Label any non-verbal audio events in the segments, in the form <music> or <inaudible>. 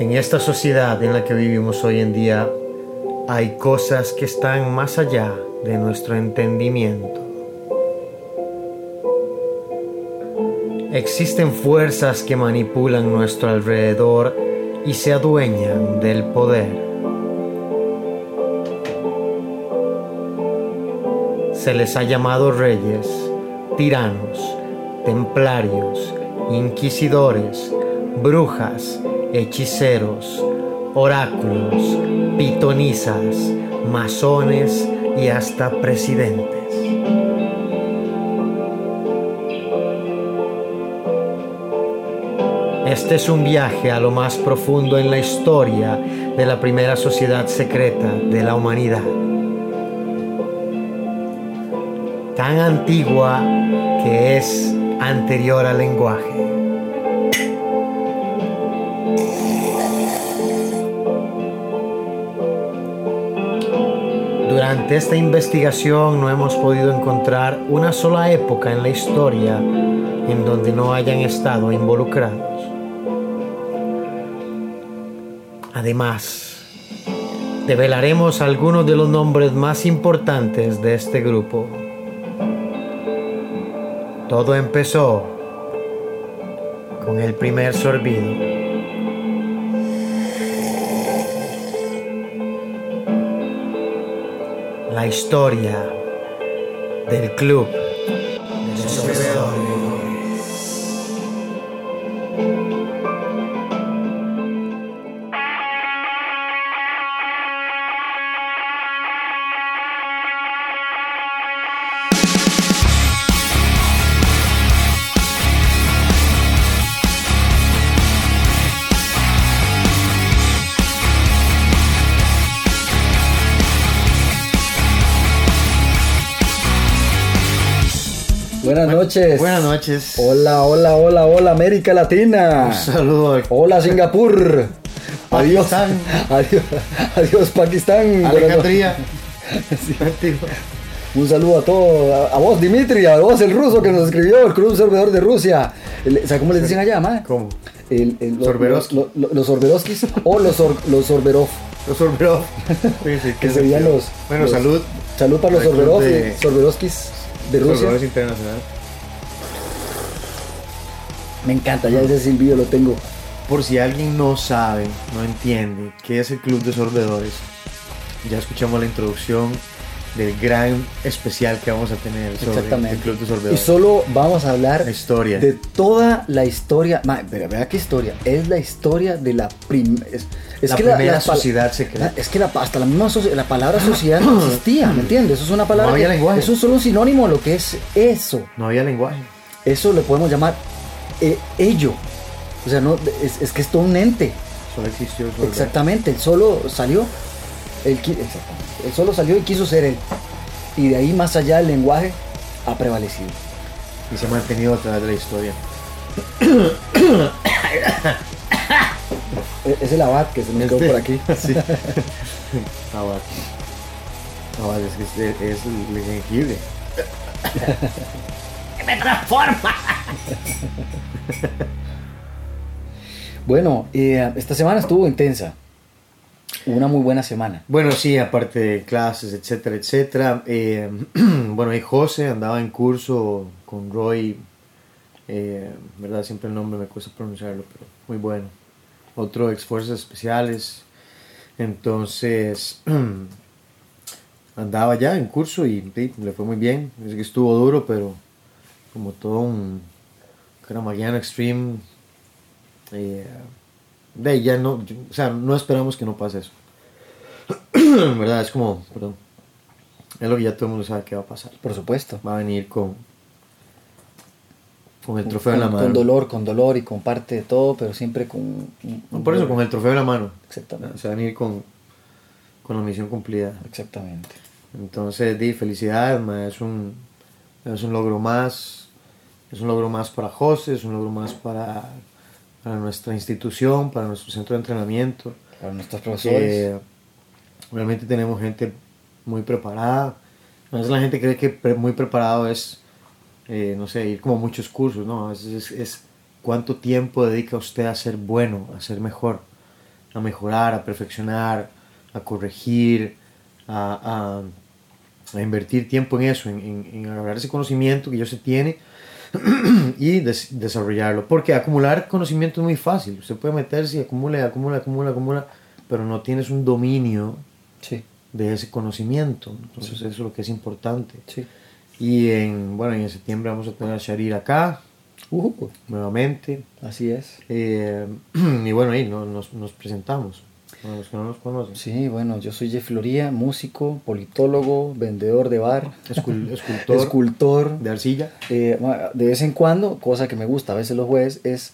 En esta sociedad en la que vivimos hoy en día hay cosas que están más allá de nuestro entendimiento. Existen fuerzas que manipulan nuestro alrededor y se adueñan del poder. Se les ha llamado reyes, tiranos, templarios, inquisidores, brujas, hechiceros, oráculos, pitonizas, masones y hasta presidentes. Este es un viaje a lo más profundo en la historia de la primera sociedad secreta de la humanidad. Tan antigua que es anterior al lenguaje. Durante esta investigación no hemos podido encontrar una sola época en la historia en donde no hayan estado involucrados. Además, develaremos algunos de los nombres más importantes de este grupo. Todo empezó con el primer sorbido. La historia del club. Noches. Buenas noches. Hola, hola, hola, hola, América Latina. Un saludo al Hola, Singapur. Adiós. Adiós, adiós Pakistán. Alejandría. <laughs> Un saludo a todos. A, vos, Dimitri, a vos, el ruso que nos escribió, el Club Servidor de Rusia. El- ¿Sabes cómo le dicen allá, ma? ¿Cómo? El, el- los-. Los, los, o los, sor- los Sorberov. Los sí, Que serían los. Bueno, salud. Salud para los Sorberov, de- de Rusia. Internacional. Me encanta, ya ese silbido lo tengo. Por si alguien no sabe, no entiende qué es el Club de Sorbedores, ya escuchamos la introducción del gran especial que vamos a tener sobre Exactamente. el Club de Y Sorbedores. solo vamos a hablar La historia. de toda la historia. Ma, pero vea qué historia. Es la historia de la primera. Es, es La que primera pala- sociedad secreta. Es que la- hasta la misma la palabra sociedad no existía, ¿me entiendes? Eso es una palabra. No había que- lenguaje. Eso es solo un sinónimo de lo que es eso. No había lenguaje. Eso le podemos llamar eh, ello. O sea, no, es, es que es todo un ente. Solo existió. Exactamente, él solo salió. Él, él solo salió y quiso ser él. Y de ahí más allá el lenguaje ha prevalecido. Y se ha mantenido a través de la historia. <coughs> E- Es el abad que se me quedó Este- por aquí. <laughs> Sí. <laughs> Abad. Abad, es que es, es el jengibre. <laughs> Bueno, eh, esta semana estuvo intensa. Una muy buena semana. Bueno, sí, aparte de clases, etcétera, etcétera. Eh, <clears throat> bueno, y José andaba en curso con Roy. eh, verdad, siempre el nombre me cuesta pronunciarlo, pero muy bueno. Otro ex Especiales. Entonces, <clears throat> andaba ya en curso y sí, le fue muy bien. Es que estuvo duro, pero como todo un Caramaguiano Extreme. eh, de ya no, yo- o sea, no esperamos que no pase eso. En <clears throat> verdad, es como, perdón, es lo que ya todo el mundo sabe que va a pasar. Por supuesto. Va a venir con, con el trofeo con, en la con mano. dolor, con dolor y con parte de todo, pero siempre con... un- No, por eso, con el trofeo en la mano. Exactamente. Se va a venir con, con la misión cumplida. Exactamente. Entonces, di, felicidades, ma, es un, es un logro más, es un logro más para José, es un logro más para, para nuestra institución, para nuestro centro de entrenamiento. Para nuestros profesores. realmente tenemos gente muy preparada. A veces la gente cree que pre- muy preparado es, eh, no sé, ir como muchos cursos, ¿no? A veces es, es cuánto tiempo dedica usted a ser bueno, a ser mejor, a mejorar, a perfeccionar, a corregir, a, a- a invertir tiempo en eso, en, en, en agarrar ese conocimiento que ya se tiene <clears throat> y des- desarrollarlo. Porque acumular conocimiento es muy fácil. Usted puede meterse y acumula, acumula, acumula, acumula, pero no tienes un dominio Sí, de ese conocimiento. Entonces eso es lo que es importante. sí. Y en, bueno, en septiembre vamos a tener a Sharir acá, Uh, nuevamente. así es. Eh, <clears throat> y bueno, ahí no- nos, nos presentamos. Para los que no nos conocen. Sí, bueno, yo soy Jeff Floría, músico, politólogo, vendedor de bar, Escul- <laughs> escultor escultor. de arcilla. Eh, de vez en cuando, cosa que me gusta a veces los jueves, es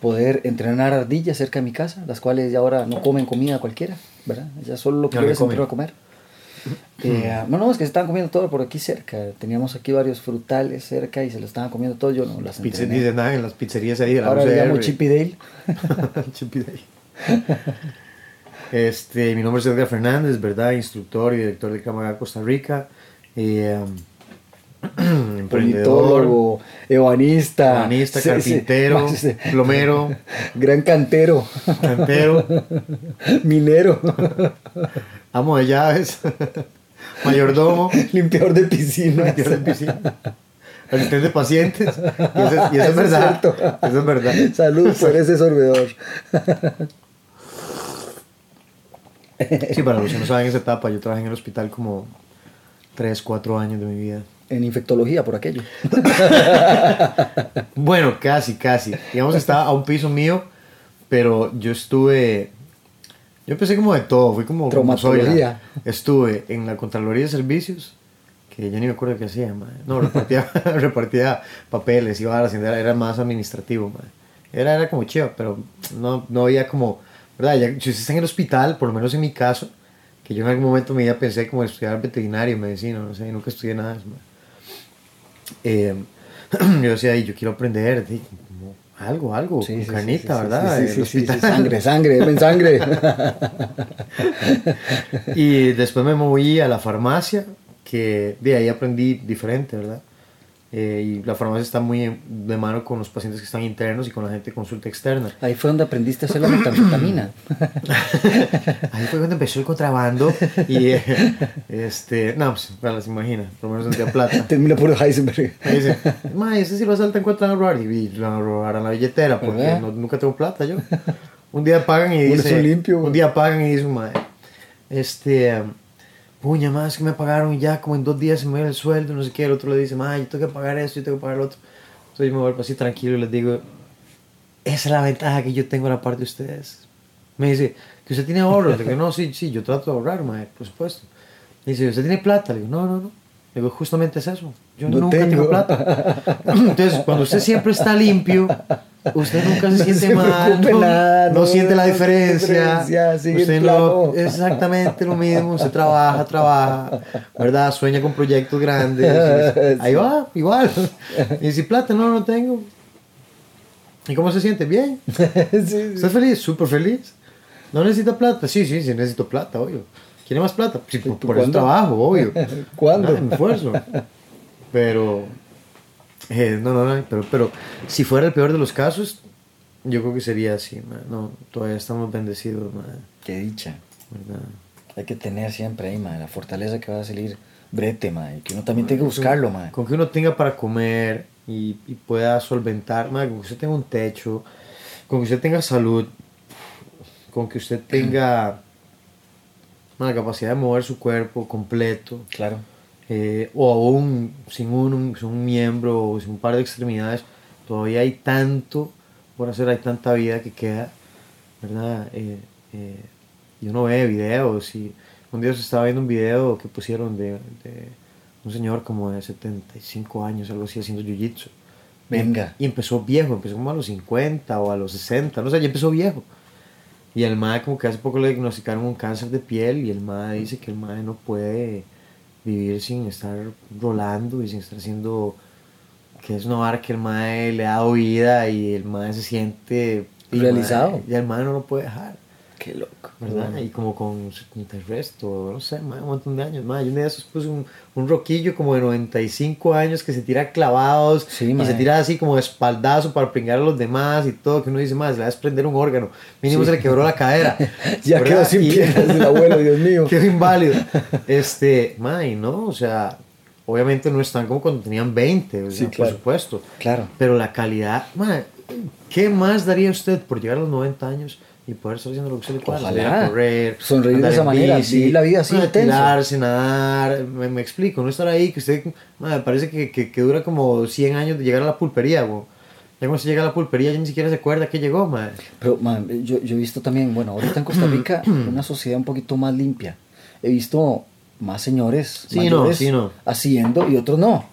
poder entrenar ardillas cerca de mi casa, las cuales ya ahora no comen comida cualquiera, ¿verdad? Ya solo lo que Ya lo quieren es comen. entrar a comer. <clears throat> Eh, no, no, es que se estaban comiendo todo por aquí cerca. Teníamos aquí varios frutales cerca y se lo estaban comiendo todo. Yo no las entrené. dicen nada en las pizzerías ahí de la Ahora le llamo. Chippy Dale. <laughs> Chippy Day. <laughs> Este, mi nombre es Edgar Fernández, ¿verdad? Instructor y director de Cámara Costa Rica. Eh, um, <clears throat> emprendedor, Politólogo, ebanista, sí, carpintero, <laughs> sí, sí. plomero, <laughs> gran cantero, cantero, <laughs> minero, amo de llaves, mayordomo, limpiador de piscinas. Limpiador de piscina, asistente de pacientes. Y eso, es- y eso Eso es es verdad. cierto. Eso es verdad. Salud por ese sorbedor. Sí, para los que no saben esa etapa, yo trabajé en el hospital como 3, 4 años de mi vida. En infectología, por aquello. <laughs> Bueno, casi, casi. Digamos, estaba a un piso mío, pero yo estuve. Yo empecé como de todo, fui como. como Traumatología. Zoila. Estuve en la Contraloría de Servicios, que ya ni me acuerdo qué hacía, madre. No, repartía, <laughs> repartía papeles, iba a la hacienda, era más administrativo, madre. Era, era como chiva, pero no, no había como. ¿Verdad? Ya, si usted está en el hospital, por lo menos en mi caso, que yo en algún momento me iba pensé como estudiar veterinario, medicina, no sé, nunca estudié nada de eso. Eh, <clears throat> yo decía, "Ay, yo quiero aprender de, como algo, algo, Sí, con sí, carnita, sí, ¿verdad? El hospital. Sangre, sangre, ven sangre. <laughs> y después me moví a la farmacia, que de ahí aprendí diferente, ¿verdad? Eh, y la farmacia está muy de mano con los pacientes que están internos y con la gente de consulta externa. Ahí fue donde aprendiste a hacer la metanfetamina. <laughs> Ahí fue cuando empezó el contrabando y eh, este, no, pues, para las imagina, por lo menos sentía plata. <laughs> Termina puro Heisenberg. Me dice, ma, ese si lo asaltan, ¿cuánto van a robar? Y, van a robar a la billetera, porque no- nunca tengo plata yo. Un día pagan y Uno dice, es un limpio, güey. un día pagan y dice, ma, este, um, puña, más que me pagaron y ya como en dos días se me dio el sueldo, no sé qué. El otro le dice, ma, yo tengo que pagar esto, yo tengo que pagar lo otro. Entonces yo me vuelvo así tranquilo y les digo, esa es la ventaja que yo tengo de la parte de ustedes. Me dice, que usted tiene ahorros. Le digo, no, sí, sí, yo trato de ahorrar, ma, por supuesto. Me dice, ¿usted tiene plata? Le digo, no, no, no. Le digo, justamente es eso. Yo No nunca tengo. tengo. plata. Entonces, cuando usted siempre está limpio, usted nunca se No siente se mal, no, nada, no no, siente la diferencia. usted no, exactamente lo mismo. Usted trabaja, trabaja, ¿verdad? Sueña con proyectos grandes. <laughs> Ahí va, igual. Y si plata, no, no tengo. ¿Y cómo se siente? Bien. <laughs> Sí, sí. ¿Estás feliz? Súper feliz. ¿No necesita plata? Sí, sí, sí, necesito plata, obvio. ¿Quiere más plata? Sí, por, por eso trabajo, obvio. <laughs> ¿Cuándo? Nada, me esfuerzo. Pero, eh, no, no, no, pero, pero si fuera el peor de los casos, yo creo que sería así, man. No, todavía estamos bendecidos, man, Qué dicha. ¿verdad? Hay que tener siempre ahí, madre, la fortaleza que va a salir brete, madre. Que uno también tiene que buscarlo, madre. Con que uno tenga para comer y, y pueda solventar, man, con que usted tenga un techo, con que usted tenga salud, con que usted tenga man, la capacidad de mover su cuerpo completo, Claro. Eh, o aún sin un, sin un miembro o sin un par de extremidades, todavía hay tanto por hacer, hay tanta vida que queda, ¿verdad? Eh, eh, y uno ve videos y un día se estaba viendo un video que pusieron de, de un señor como de 75 años, algo así, haciendo jiu-jitsu. Venga. Y empezó viejo, empezó como a los 50 o a los 60, no sé, ya empezó viejo. Y el MAE como que hace poco le diagnosticaron un cáncer de piel y el MAE dice que el MAE no puede vivir sin estar rolando y sin estar haciendo que es una vara que el MAE le ha dado vida y el MAE se siente Realizado. y el MAE no lo puede dejar. Qué loco. ¿verdad? Y como con el resto, no sé, un montón de años. Mae, yo un día puse un, un roquillo como de 95 años que se tira clavados Sí, y se tira así como de espaldazo para pringar a los demás y todo, que uno dice, más, le va a desprender un órgano. Mínimo se le quebró la cadera. <laughs> Ya ¿verdad? quedó sin Y- piernas el abuelo, Dios mío. <laughs> Quedó inválido. Este, mae, no, o sea, obviamente no están como cuando tenían 20, o sea, Sí, claro. por supuesto. Claro. Pero la calidad, mae, ¿qué más daría usted por llegar a los 90 años y poder estar haciendo lo que usted le? Ojalá. Salir a correr, Sonreír de esa manera, vivir la vida así tirarse, nadar, me, me explico, no estar ahí, que usted, mae, parece que, que, que dura como 100 años de llegar a la pulpería, güey. Ya cuando se llega a la pulpería ya ni siquiera se acuerda que llegó, mae. Pero, man, yo, yo he visto también, bueno, ahorita en Costa <clears throat> Rica, una sociedad un poquito más limpia. He visto más señores Sí, no, mayores sí, no. haciendo y otros no.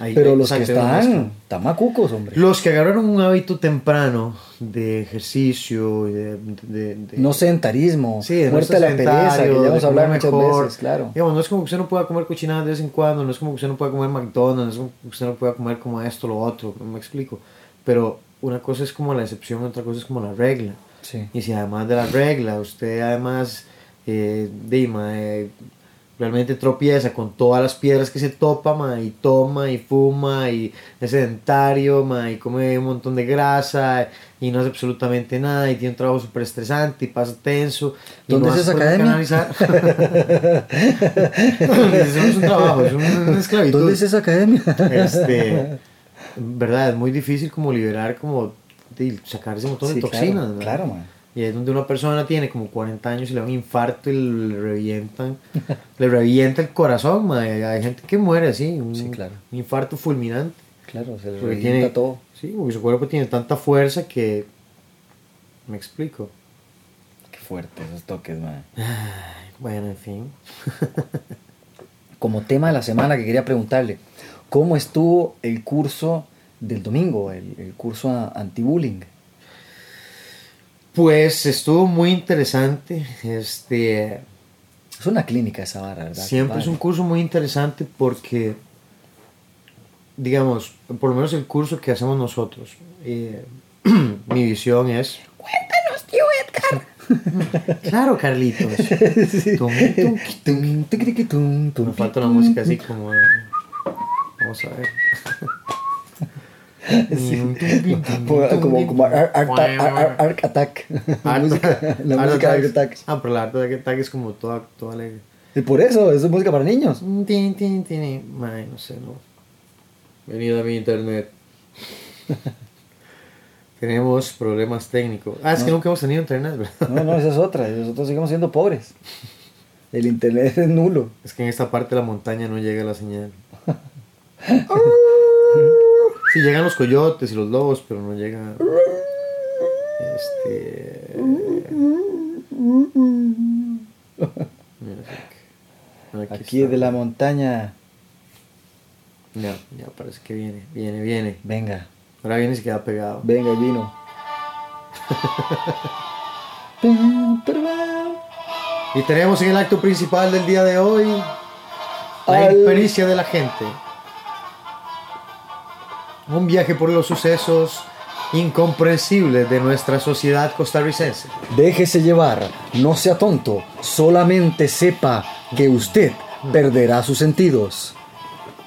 Ahí- Pero los que están, están macucos, hombre. Los que agarraron un hábito temprano de ejercicio, y de, de- de- No sedentarismo, Sí, de no muerte a estar la pereza, que ya hemos hablado muchas mejor. veces, claro. Digamos, no es como que usted no pueda comer cochinadas de vez en cuando, no es como que usted no pueda comer McDonald's, no es como que usted no pueda comer como esto, lo otro, no me explico. Pero una cosa es como la excepción, otra cosa es como la regla. Sí. Y si además de la regla, usted además, eh, Dima, eh, realmente tropieza con todas las piedras que se topa, ma, y toma, y fuma, y es sedentario, ma, y come un montón de grasa, y no hace absolutamente nada, y tiene un trabajo súper estresante, y pasa tenso. y ¿Dónde no es esa academia? <laughs> Eso no es un trabajo, es una, esclavitud. ¿Dónde es esa academia? Este, <laughs> verdad, es muy difícil como liberar, como sacar ese montón Sí, de toxinas. claro, ¿verdad? claro, man. Y es donde una persona tiene como 40 años y le da un infarto y le revientan, <laughs> le revienta el corazón, mae. Hay gente que muere así, un, Sí, claro. un infarto fulminante. Claro, se le revienta tiene, todo. Sí, porque su cuerpo tiene tanta fuerza que... Me explico. Qué fuerte esos toques, man. Bueno, en fin. <laughs> Como tema de la semana que quería preguntarle, ¿cómo estuvo el curso del domingo, el, el curso anti-bullying? Pues estuvo muy interesante. Este, Es una clínica esa barra, ¿verdad? Siempre es un curso muy interesante porque, digamos, por lo menos el curso que hacemos nosotros, eh, <clears throat> mi visión es... Cuéntanos, tío Edgar. <laughs> Claro, Carlitos. <laughs> Me falta una música así como... Vamos a ver. <laughs> <laughs> Como, como, como Ar- Ar- Ar- Ar- Arc Attack. <laughs> La Art- música, la Art música de Arc Attack. Ah, pero la Art Attack es como toda, toda alegre. Y por eso, eso es música para niños. Tin, tin, tin. Ay, no sé, no. Venido a mi internet. <laughs> Tenemos problemas técnicos. Ah, es que nunca hemos tenido internet, ¿verdad? No, no, esa es otra. Nosotros seguimos siendo pobres. El internet es nulo. Es que en esta parte de la montaña no llega la señal. Sí, llegan los coyotes y los lobos, pero no llega. Este. <laughs> Mira, aquí, Aquí de la montaña. Ya, ya parece que viene, viene, viene. Venga, Ahora viene y se queda pegado. venga vino. <laughs> Y tenemos en el acto principal del día de hoy la Al- impericia de la gente. Un viaje por los sucesos incomprensibles de nuestra sociedad costarricense. Déjese llevar, no sea tonto, solamente sepa que usted perderá sus sentidos.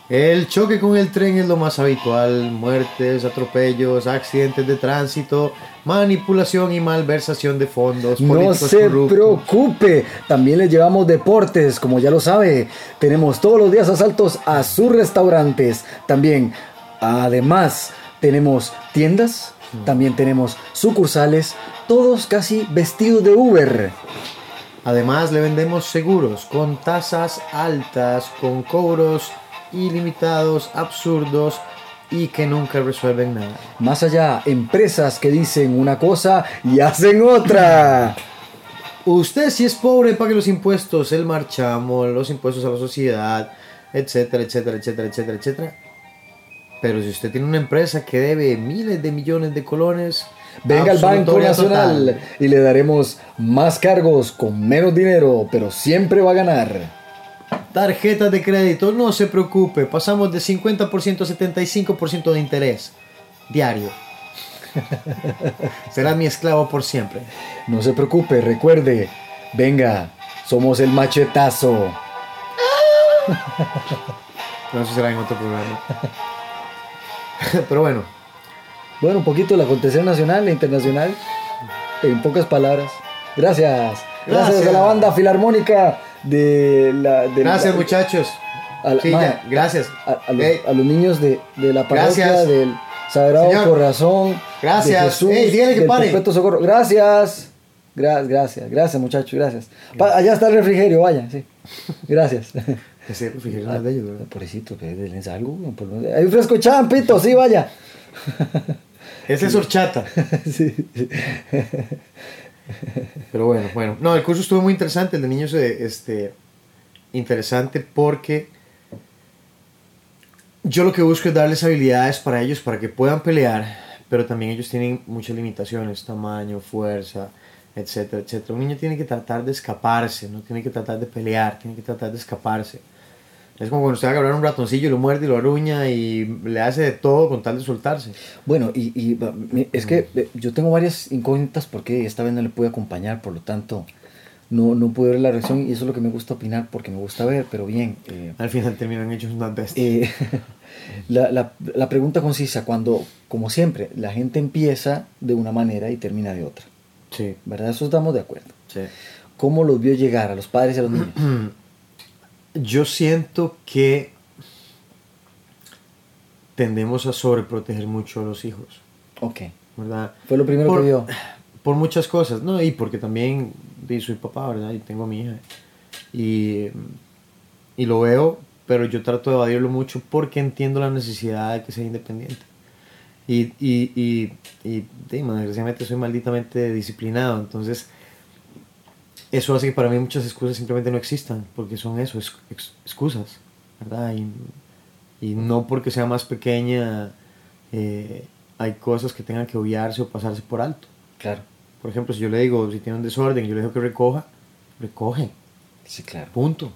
El choque con el tren es lo más habitual. Muertes, atropellos, accidentes de tránsito, manipulación y malversación de fondos. No se corruptos. preocupe, también le llevamos deportes, como ya lo sabe. Tenemos todos los días asaltos a sus restaurantes. También, además, tenemos tiendas, también tenemos sucursales, todos casi vestidos de Uber. Además, le vendemos seguros con tasas altas, con cobros ilimitados, absurdos y que nunca resuelven nada. Más allá, empresas que dicen una cosa y hacen otra. <clears throat> Usted si es pobre pague los impuestos, el marchamo, los impuestos a la sociedad, etcétera, etcétera, etcétera, etcétera, etcétera. Pero si usted tiene una empresa que debe miles de millones de colones, Venga al Banco Nacional total. y le daremos más cargos con menos dinero, pero siempre va a ganar. Tarjetas de crédito, no se preocupe, pasamos de 50% a 75% de interés diario. <laughs> Serás mi esclavo por siempre. No se preocupe, recuerde, venga, somos el machetazo. <laughs> No, eso será en otro programa. <laughs> <laughs> Pero bueno, Bueno, un poquito el acontecer nacional e internacional, en pocas palabras. Gracias. Gracias, Gracias. a la banda filarmónica de la... de gracias la- muchachos. a la- Sí, ya, gracias. a, a los, Ey, a los niños de, de la parroquia Gracias. del Sagrado Señor. Corazón Gracias. de Jesús Ey, dígale que del pare. Perpetuo Socorro. Gracias. Gra- gracias, gracias muchachos, gracias. Pa- allá está el refrigerio, vaya, sí. Gracias. <laughs> Ese refrigerio no es de ellos, ¿verdad? Pobrecito, pues, denles algo. Hay un fresco champito, sí, vaya. <laughs> Ese es horchata. <laughs> Sí. Pero bueno, bueno. No, el curso estuvo muy interesante, el de niños, eh, este, interesante porque yo lo que busco es darles habilidades para ellos, para que puedan pelear, pero también ellos tienen muchas limitaciones, tamaño, fuerza, etcétera, etcétera. Un niño tiene que tratar de escaparse, no tiene que tratar de pelear, tiene que tratar de escaparse. Es como cuando usted va a agarrar un ratoncillo y lo muerde y lo aruña y le hace de todo con tal de soltarse. Bueno, y, y, es que eh, yo tengo varias incógnitas porque esta vez no le pude acompañar, por lo tanto no, no pude ver la reacción y eso es lo que me gusta opinar porque me gusta ver, pero bien. eh, Al final terminan hechos unas bestias. eh, <laughs> la, la, la pregunta consiste a cuando, como siempre, la gente empieza de una manera y termina de otra, sí, ¿verdad? Eso estamos de acuerdo. sí. ¿Cómo los vio llegar a los padres y a los niños? <clears throat> Yo siento que tendemos a sobreproteger mucho a los hijos, Ok, ¿verdad? fue lo primero por, que vio. Por muchas cosas, ¿no? Y porque también soy papá, ¿verdad? Y tengo a mi hija. Y, y lo veo, pero yo trato de evadirlo mucho porque entiendo la necesidad de que sea independiente. Y, y, y, y man, desgraciadamente soy malditamente disciplinado, entonces eso hace que para mí muchas excusas simplemente no existan, porque son eso, es, ex- excusas, ¿verdad? Y, y no porque sea más pequeña eh, hay cosas que tengan que obviarse o pasarse por alto. Claro, Por ejemplo, si yo le digo, si tiene un desorden, yo le digo que recoja, recoge, sí, claro. punto.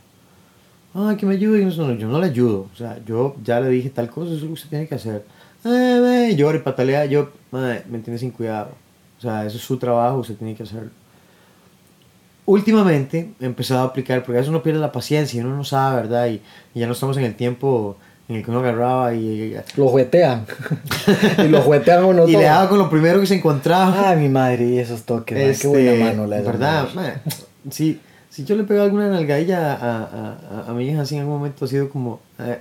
Ay, que me ayude. No, no, yo no le ayudo. O sea, yo ya le dije tal cosa, eso es lo que usted tiene que hacer. Ay, y patalea, yo, ay, me entiende sin cuidado. O sea, eso es su trabajo, usted tiene que hacerlo. Últimamente he empezado a aplicar, porque a veces uno pierde la paciencia y uno no sabe, ¿verdad? Y, y ya no estamos en el tiempo en el que uno agarraba y, Lo juetean. y lo juetean <laughs> uno y todo. le daba con lo primero que se encontraba. Ay, mi madre, y esos toques, man, Este, qué buena mano la ¿Verdad? Man, si, si yo le pego alguna nalgadilla a, a, a, a mi hija así en algún momento ha sido como... eh,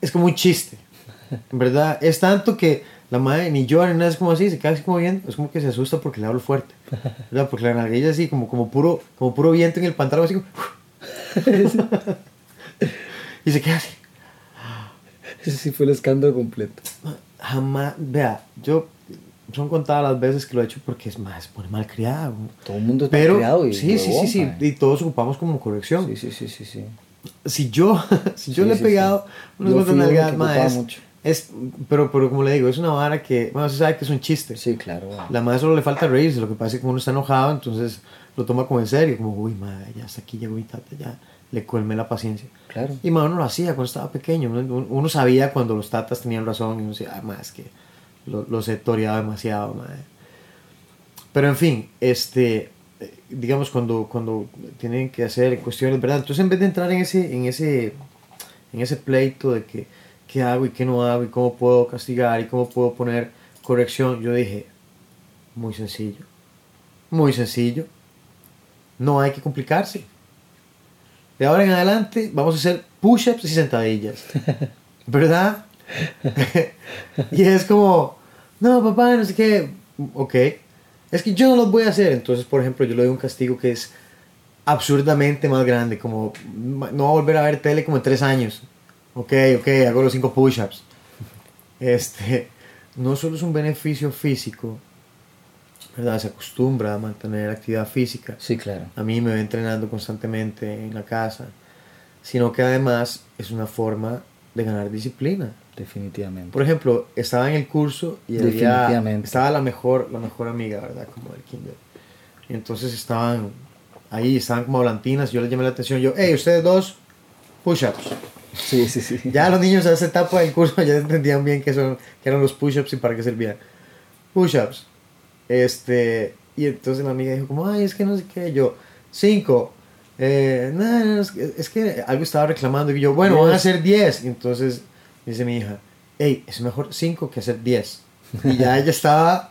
es como un chiste. ¿Verdad? Es tanto que la madre ni llora ni nada, es como así, se queda así como viendo, es como que se asusta porque le hablo fuerte. ¿Verdad? Porque la nalgadilla así como, como, puro, como puro viento en el pantalón, así como... <laughs> y se queda así. Ese sí fue el escándalo completo. Jamás, vea, yo... Son contadas las veces que lo he hecho porque es más, pone mal criado. Todo el mundo es Pero, malcriado y sí, sí, sí, sí, y todos ocupamos como corrección. Sí, sí, sí, sí, sí. Si yo, <laughs> si yo Sí, le he pegado unas cuantas nalgadas, ocupaba es, pero, pero como le digo, es una vara que, bueno, se sabe que es un chiste. Sí, claro. La madre solo le falta reírse, lo que pasa es que como uno está enojado, entonces lo toma como en serio, como, uy, madre, ya hasta aquí llegó mi tata, ya le colmé la paciencia. Claro. Y más uno lo hacía cuando estaba pequeño, uno, uno sabía cuando los tatas tenían razón y uno decía, ah, más que lo- los he toreado demasiado, madre. Pero en fin, este, eh, digamos, cuando, cuando tienen que hacer cuestiones, ¿verdad? Entonces en vez de entrar en ese, en ese, en ese pleito de que qué hago y qué no hago y cómo puedo castigar y cómo puedo poner corrección, yo dije, muy sencillo, muy sencillo, no hay que complicarse. De ahora en adelante vamos a hacer push-ups y sentadillas, <laughs> ¿verdad? <laughs> y es como, no, papá, no sé qué, ok, es que yo no los voy a hacer. Entonces, por ejemplo, yo le doy un castigo que es absurdamente más grande, como no voy a volver a ver tele como en tres años. Ok, ok, hago los cinco push-ups. Este, no solo es un beneficio físico, ¿verdad? Se acostumbra a mantener actividad física. Sí, claro. A mí me va entrenando constantemente en la casa, sino que además es una forma de ganar disciplina. Definitivamente. Por ejemplo, estaba en el curso y Definitivamente. estaba la mejor, la mejor amiga, ¿verdad? Como del kinder. Y entonces estaban ahí, estaban como volantinas, yo les llamé la atención, yo, hey, ustedes dos, push-ups. Sí, sí, sí. <laughs> Ya los niños a esa etapa del curso ya entendían bien qué, son, qué eran los push-ups y para qué servían. push-ups. Este, y entonces la amiga dijo como, ay, es que no sé qué, yo, cinco. Eh, no, no, es, que, es que algo estaba reclamando y yo, bueno, van a hacer 10. Y entonces dice mi hija, hey, es mejor 5 que hacer 10. Y ya ella estaba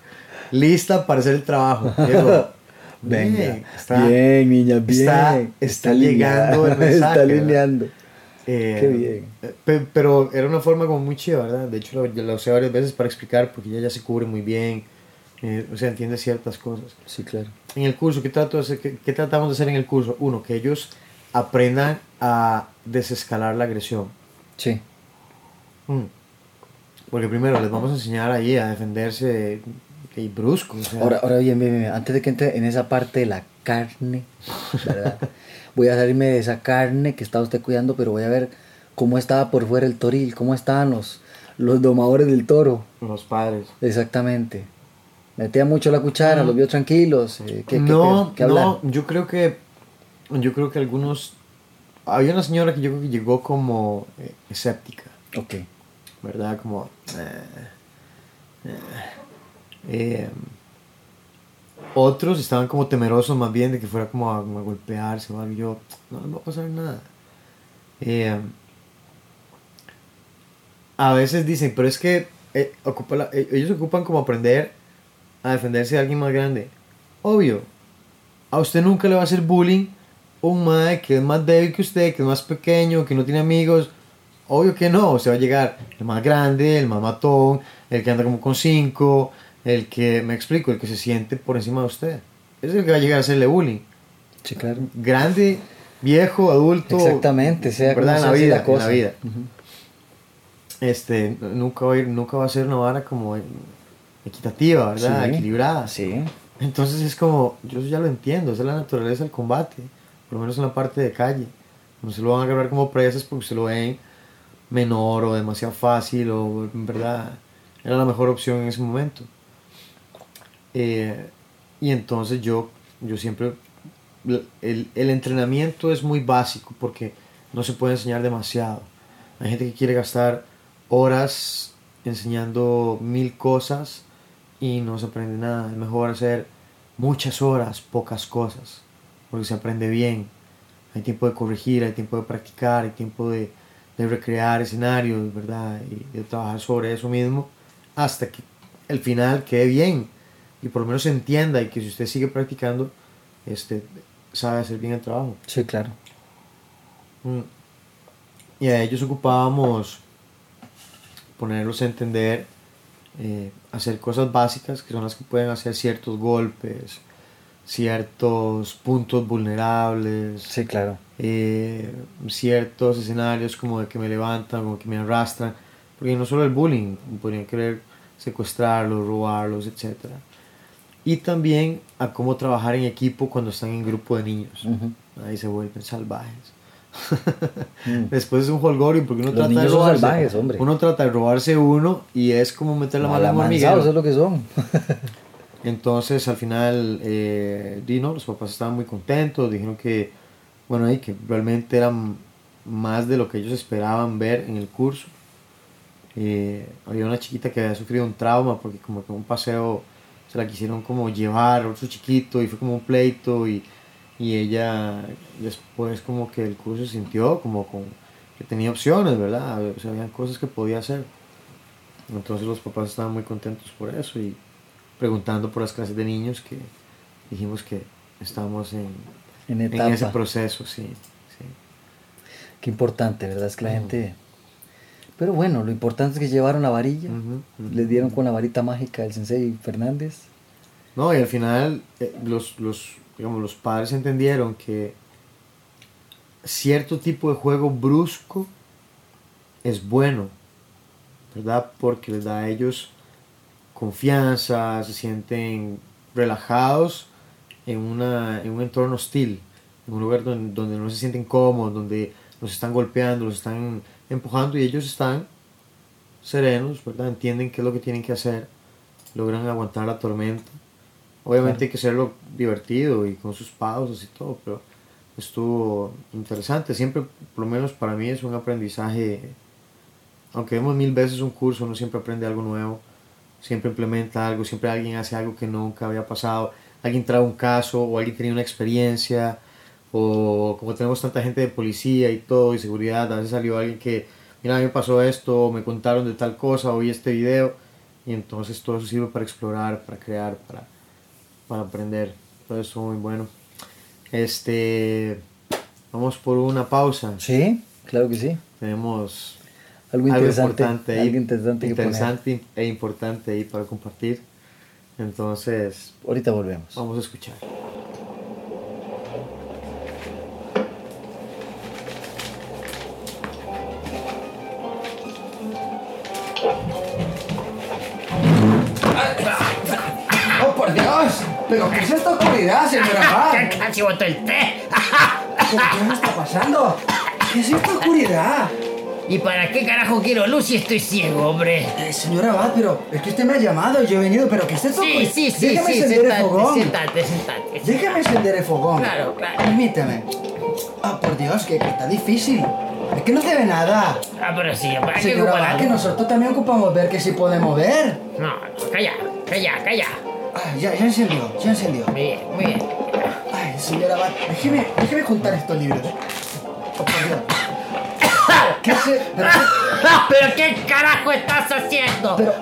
lista para hacer el trabajo. <laughs> Venga, bien, está, bien, niña, bien. está, está llegando el <laughs> mensaje. Está alineando. Eh, Qué bien. eh, pe- Pero era una forma como muy chida, ¿verdad? De hecho, yo lo usé varias veces para explicar porque ella ya se cubre muy bien. eh, o sea, entiende ciertas cosas. Sí, claro. En el curso, ¿qué, trato de hacer, qué, qué tratamos de hacer en el curso? Uno, que ellos aprendan a desescalar la agresión. Sí. Mm. Porque primero les vamos a enseñar ahí a defenderse y brusco. o sea, Ahora, ahora bien, bien, bien, antes de que entre en esa parte de la carne, ¿verdad? <laughs> voy a salirme de esa carne que está usted cuidando, pero voy a ver cómo estaba por fuera el toril, cómo estaban los, los domadores del toro. los padres. Exactamente. Metía mucho la cuchara, los vio tranquilos. eh, ¿qué, no, qué no, yo creo que yo creo que algunos había una señora que yo creo que llegó como eh, escéptica, Ok. ¿verdad? Como eh, eh, eh, otros estaban como temerosos más bien de que fuera como a, a golpearse. Yo, no les va a pasar nada. Eh, a veces dicen, pero es que eh, eh, ellos ocupan como aprender a defenderse de alguien más grande. Obvio, a usted nunca le va a hacer bullying un mae que es más débil que usted, que es más pequeño, que no tiene amigos. Obvio que no, se va a llegar el más grande, el más matón, el que anda como con cinco, el que, me explico, el que se siente por encima de usted. Ese es el que va a llegar a hacerle bullying. Sí, claro. Grande, viejo, adulto. Exactamente, sea como ¿verdad? En la vida, la cosa. en la vida. Este, nunca va a ir, nunca va a ser una vara como equitativa, ¿verdad? Sí. Equilibrada. Sí. Entonces es como, yo eso ya lo entiendo, esa es la naturaleza del combate, por lo menos en la parte de calle. No se lo van a agarrar como presas porque se lo ven menor o demasiado fácil o en verdad era la mejor opción en ese momento. Eh, y entonces yo, yo siempre, el, el entrenamiento es muy básico porque no se puede enseñar demasiado. Hay gente que quiere gastar horas enseñando mil cosas y no se aprende nada. Es mejor hacer muchas horas, pocas cosas, porque se aprende bien. Hay tiempo de corregir, hay tiempo de practicar, hay tiempo de, de recrear escenarios, ¿verdad? Y de trabajar sobre eso mismo hasta que el final quede bien y por lo menos se entienda y que si usted sigue practicando, este, sabe hacer bien el trabajo. Sí, claro. Mm. Y a ellos ocupábamos ponerlos a entender, eh, hacer cosas básicas que son las que pueden hacer ciertos golpes, ciertos puntos vulnerables, Sí, claro. eh, ciertos escenarios como de que me levantan, como que me arrastran, porque no solo el bullying, podrían querer secuestrarlos, robarlos, etc. Y también a cómo trabajar en equipo cuando están en grupo de niños. Ujú. Ahí se vuelven salvajes. Mm. <laughs> Después es un holgorio porque uno Los trata de robarse. salvajes, hombre. Uno trata de robarse uno y es como meter la mano en un hormiguero. es lo que son. <laughs> Entonces al final, eh, di, no, los papás estaban muy contentos, dijeron que, bueno, ahí que realmente eran más de lo que ellos esperaban ver en el curso. Eh, había una chiquita que había sufrido un trauma porque como que un paseo se la quisieron como llevar, otro chiquito, y fue como un pleito y, y ella después como que el curso se sintió como con, que tenía opciones, ¿verdad? O sea, habían cosas que podía hacer. Entonces los papás estaban muy contentos por eso y preguntando por las clases de niños que dijimos que estamos en, En en ese proceso, sí. sí. Qué importante, ¿verdad? Es que la gente... Pero bueno, lo importante es que llevaron la varilla. Les dieron con la varita mágica del sensei Fernández. No, y al final eh, los, los, digamos, los padres entendieron que cierto tipo de juego brusco es bueno, ¿verdad? Porque les da a ellos confianza, se sienten relajados en, una, en un entorno hostil, en un lugar donde, donde no se sienten cómodos, donde los están golpeando, los están empujando y ellos están serenos, ¿verdad? Entienden qué es lo que tienen que hacer, logran aguantar la tormenta. Obviamente hay que hacerlo divertido y con sus pausas y todo, pero estuvo interesante. Siempre, por lo menos para mí, es un aprendizaje. Aunque vemos mil veces un curso, uno siempre aprende algo nuevo. siempre implementa algo, siempre alguien hace algo que nunca había pasado, alguien trae un caso o alguien tenía una experiencia o como tenemos tanta gente de policía y todo y seguridad, a veces salió alguien que, mira, a mí me pasó esto, me contaron de tal cosa, oí este video y entonces todo eso sirve para explorar, para crear, para, para aprender, todo eso muy bueno. Este, vamos por una pausa. Sí, claro que sí. Tenemos Algo interesante, importante algo interesante interesante e importante ahí para compartir. Entonces, Ahorita volvemos. vamos a escuchar. ¿Pero qué es esta oscuridad, señora <laughs> Bad? casi botó el té. ¿Pero qué me está pasando? ¿Qué es esta oscuridad? ¿Y para qué carajo quiero luz si estoy ciego, hombre? Eh, señora Bad, pero es que usted me ha llamado y yo he venido, pero ¿qué es esto? Sí, sí, sí, Déjeme sí, encender el fogón. sentate, sentate. Déjeme encender el fogón. Claro, claro. Permíteme. Ah, por Dios, que, que está difícil. Es que no se ve nada. Ah, pero sí, ¿para qué Señora ocupar Bad, la que nosotros también ocupamos ver que si podemos ver. No, no, calla, calla, calla. Ya, ya encendió, ya encendió. Muy bien, muy bien. Ay, señora Bad, déjeme, déjeme juntar estos libros. ¿eh? Oh. ¿Qué hace? ¿Pero qué, <laughs> ¿Pero qué carajo estás haciendo? pero,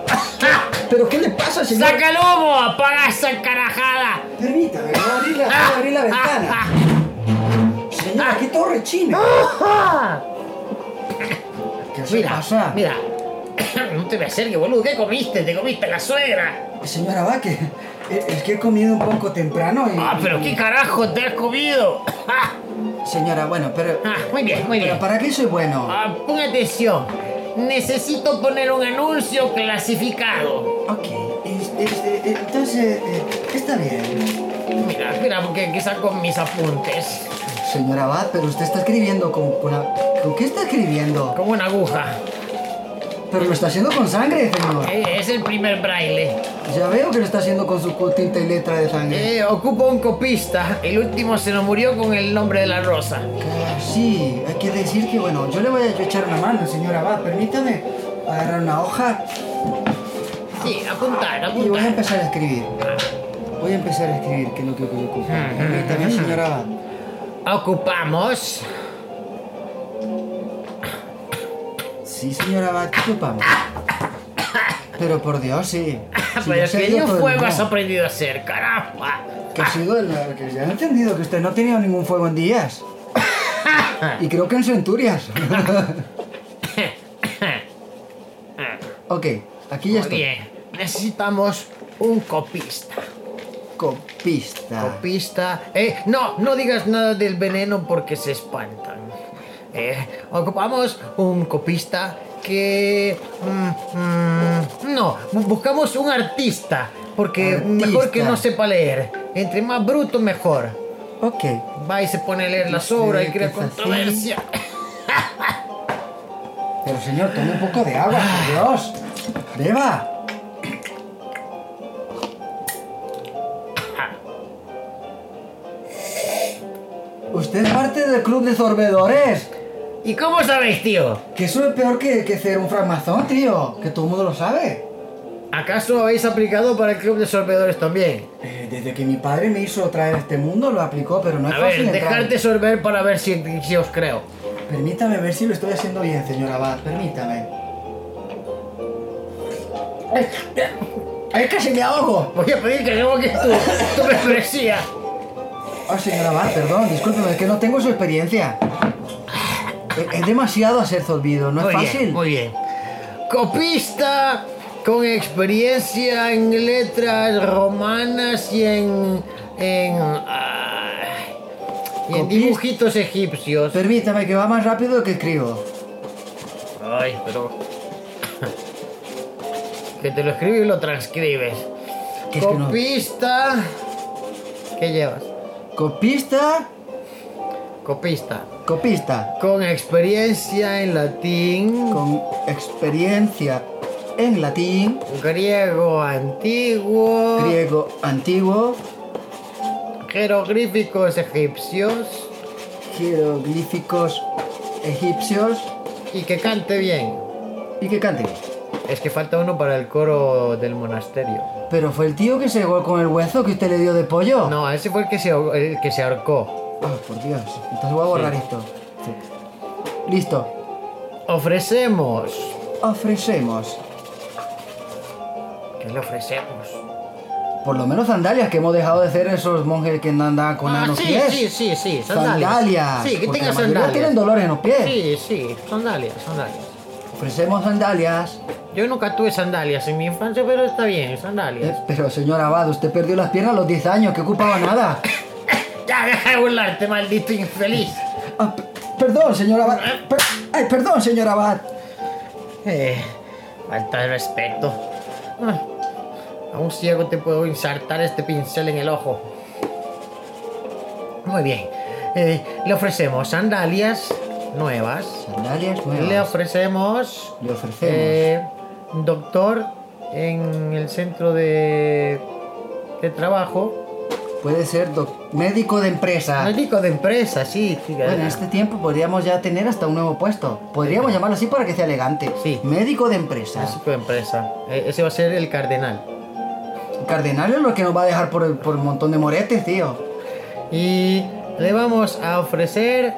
pero qué le pasa, señora? ¡Saca el humo! ¡Apaga esa encarajada! Permítame, voy a abrir la, voy a abrir la ventana. Señora, aquí todo rechina. ¿Qué se Mira, pasa? mira. <coughs> No te me acerques, boludo. ¿Qué comiste? ¿Te comiste la suegra? Señora, va, que eh, es que he comido un poco temprano y... Ah, pero ¿qué carajo te has comido? <coughs> Señora, bueno, pero... ah, muy bien, muy ¿Pero bien. para qué soy bueno? Ah, pon atención. Necesito poner un anuncio clasificado. Ok, es- es- eh, entonces, eh, está bien. Mira, mira, porque aquí saco mis apuntes. Señora Abad, pero usted está escribiendo con, con, la- ¿con qué está escribiendo? Como una aguja. Pero lo está haciendo con sangre, señor. Eh, es el primer braille. Ya veo que lo está haciendo con su tinta y letra de sangre. Eh, ocupo un copista. El último se nos murió con el nombre de la rosa. Ah, Sí, hay que decir que, bueno, yo le voy a echar una mano, señora Abad. Permítame agarrar una hoja Sí, apuntar, y voy a apuntar. empezar a escribir. Voy a empezar a escribir, que es lo que yo ocupo. Permítame, señora Abad. Ocupamos Sí, señora ¿qué ocupamos? Pero por Dios, sí. <laughs> Pero yo que el fuego has aprendido a hacer, caramba. Que ha sido el, que ya he entendido que usted no ha tenido ningún fuego en días. <laughs> Y creo que en centurias. <laughs> ok, aquí ya Muy estoy. bien. Necesitamos un copista. Copista. Copista. Eh, no, no digas nada del veneno porque se espantan. Eh, ocupamos un copista que... mm, mm, no, bu- buscamos un artista. Porque mejor que no sepa leer. Entre más bruto, mejor. Ok. Va y se pone a leer las obras y crea controversia. Pero señor, tome un poco de agua, por Dios. Beba. Usted es parte del club de sorbedores. ¿Y cómo sabéis, tío? Que eso es peor que, que hacer un fragmazón, tío. Que todo el mundo lo sabe. ¿Acaso habéis aplicado para el club de sorbedores también? Eh, desde que mi padre me hizo traer a este mundo, lo aplicó, pero no es A fácil ver, entrar. dejarte sorber para ver si, si os creo. Permítame ver si lo estoy haciendo bien, señora Abad. Permítame. ¡Ay, casi me ahogo! Voy a pedir que revoques tu, tu membresía. Ah, señora Abad, perdón, discúlpeme, es que no tengo su experiencia. Es, es demasiado hacer zorbido, no es fácil. bien, muy bien. Copista con experiencia en letras romanas y en. en. y en dibujitos egipcios. Permítame, que va más rápido que escribo. Ay, pero. que te lo escribes y lo transcribes. Que es que no- Copista. ¿Qué llevas? Copista, Copista. Copista, Con experiencia en latín, con experiencia en latín, griego antiguo, griego antiguo, jeroglíficos egipcios jeroglíficos egipcios y que cante bien. y que cante. Es que falta uno para el coro del monasterio. Pero fue el tío que se llegó con el hueso que usted le dio de pollo. No, ese fue el que se, el que se ahorcó. Ah, por Dios. Entonces voy a borrar esto. Listo. Ofrecemos. Ofrecemos. ¿Qué le ofrecemos? Por lo menos sandalias que hemos dejado de ser esos monjes que andan con Ah, los sí, pies. sí, sí, sí, sandalias. Sandalias. Sí, que porque tenga la mayoría sandalias. tienen dolores en los pies. Sí, sí, sandalias, sandalias. Ofrecemos sandalias. Yo nunca tuve sandalias en mi infancia, pero está bien, Eh, sandalias. pero señor Abad, usted perdió las piernas a los 10 años, que ocupaba nada. <coughs> Ya, <laughs> deja de burlarte, maldito infeliz. Ah, perdón, señor Abad. Per- ay, perdón, señor Abad. Eh, falta de respeto. Ah, a un ciego te puedo insertar este pincel en el ojo. Muy bien. Eh, le ofrecemos sandalias nuevas. Sandalias nuevas. Le ofrecemos. Le ofrecemos. eh, doctor en el centro de, de trabajo. Puede ser médico de empresa. Médico de empresa, sí. Bueno, en este tiempo podríamos ya tener hasta un nuevo puesto. Podríamos llamarlo así para que sea elegante. Sí. Médico de empresa. Médico de empresa. Eh, ese va a ser el cardenal. Cardenal es lo que nos va a dejar por, el- por un montón de moretes, tío. Y le vamos a ofrecer.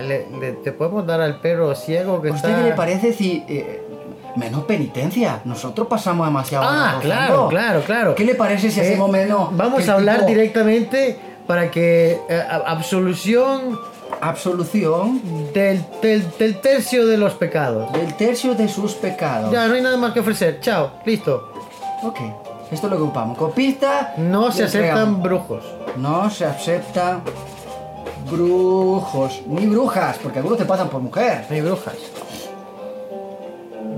Le- le- te podemos dar al perro ciego que ¿A usted está. qué le parece si... eh, menos penitencia? Nosotros pasamos demasiado Ah, claro, claro, claro. ¿Qué le parece si Eh, hacemos menos... Vamos a hablar tipo directamente para que eh, absolución Absolución del, del, del tercio de los pecados. del tercio de sus pecados. Ya, no hay nada más que ofrecer. Chao, listo. Ok, esto es lo que ocupamos. Copista... No se aceptan brujos. No se aceptan brujos, ni brujas, porque algunos te pasan por mujer. No hay brujas.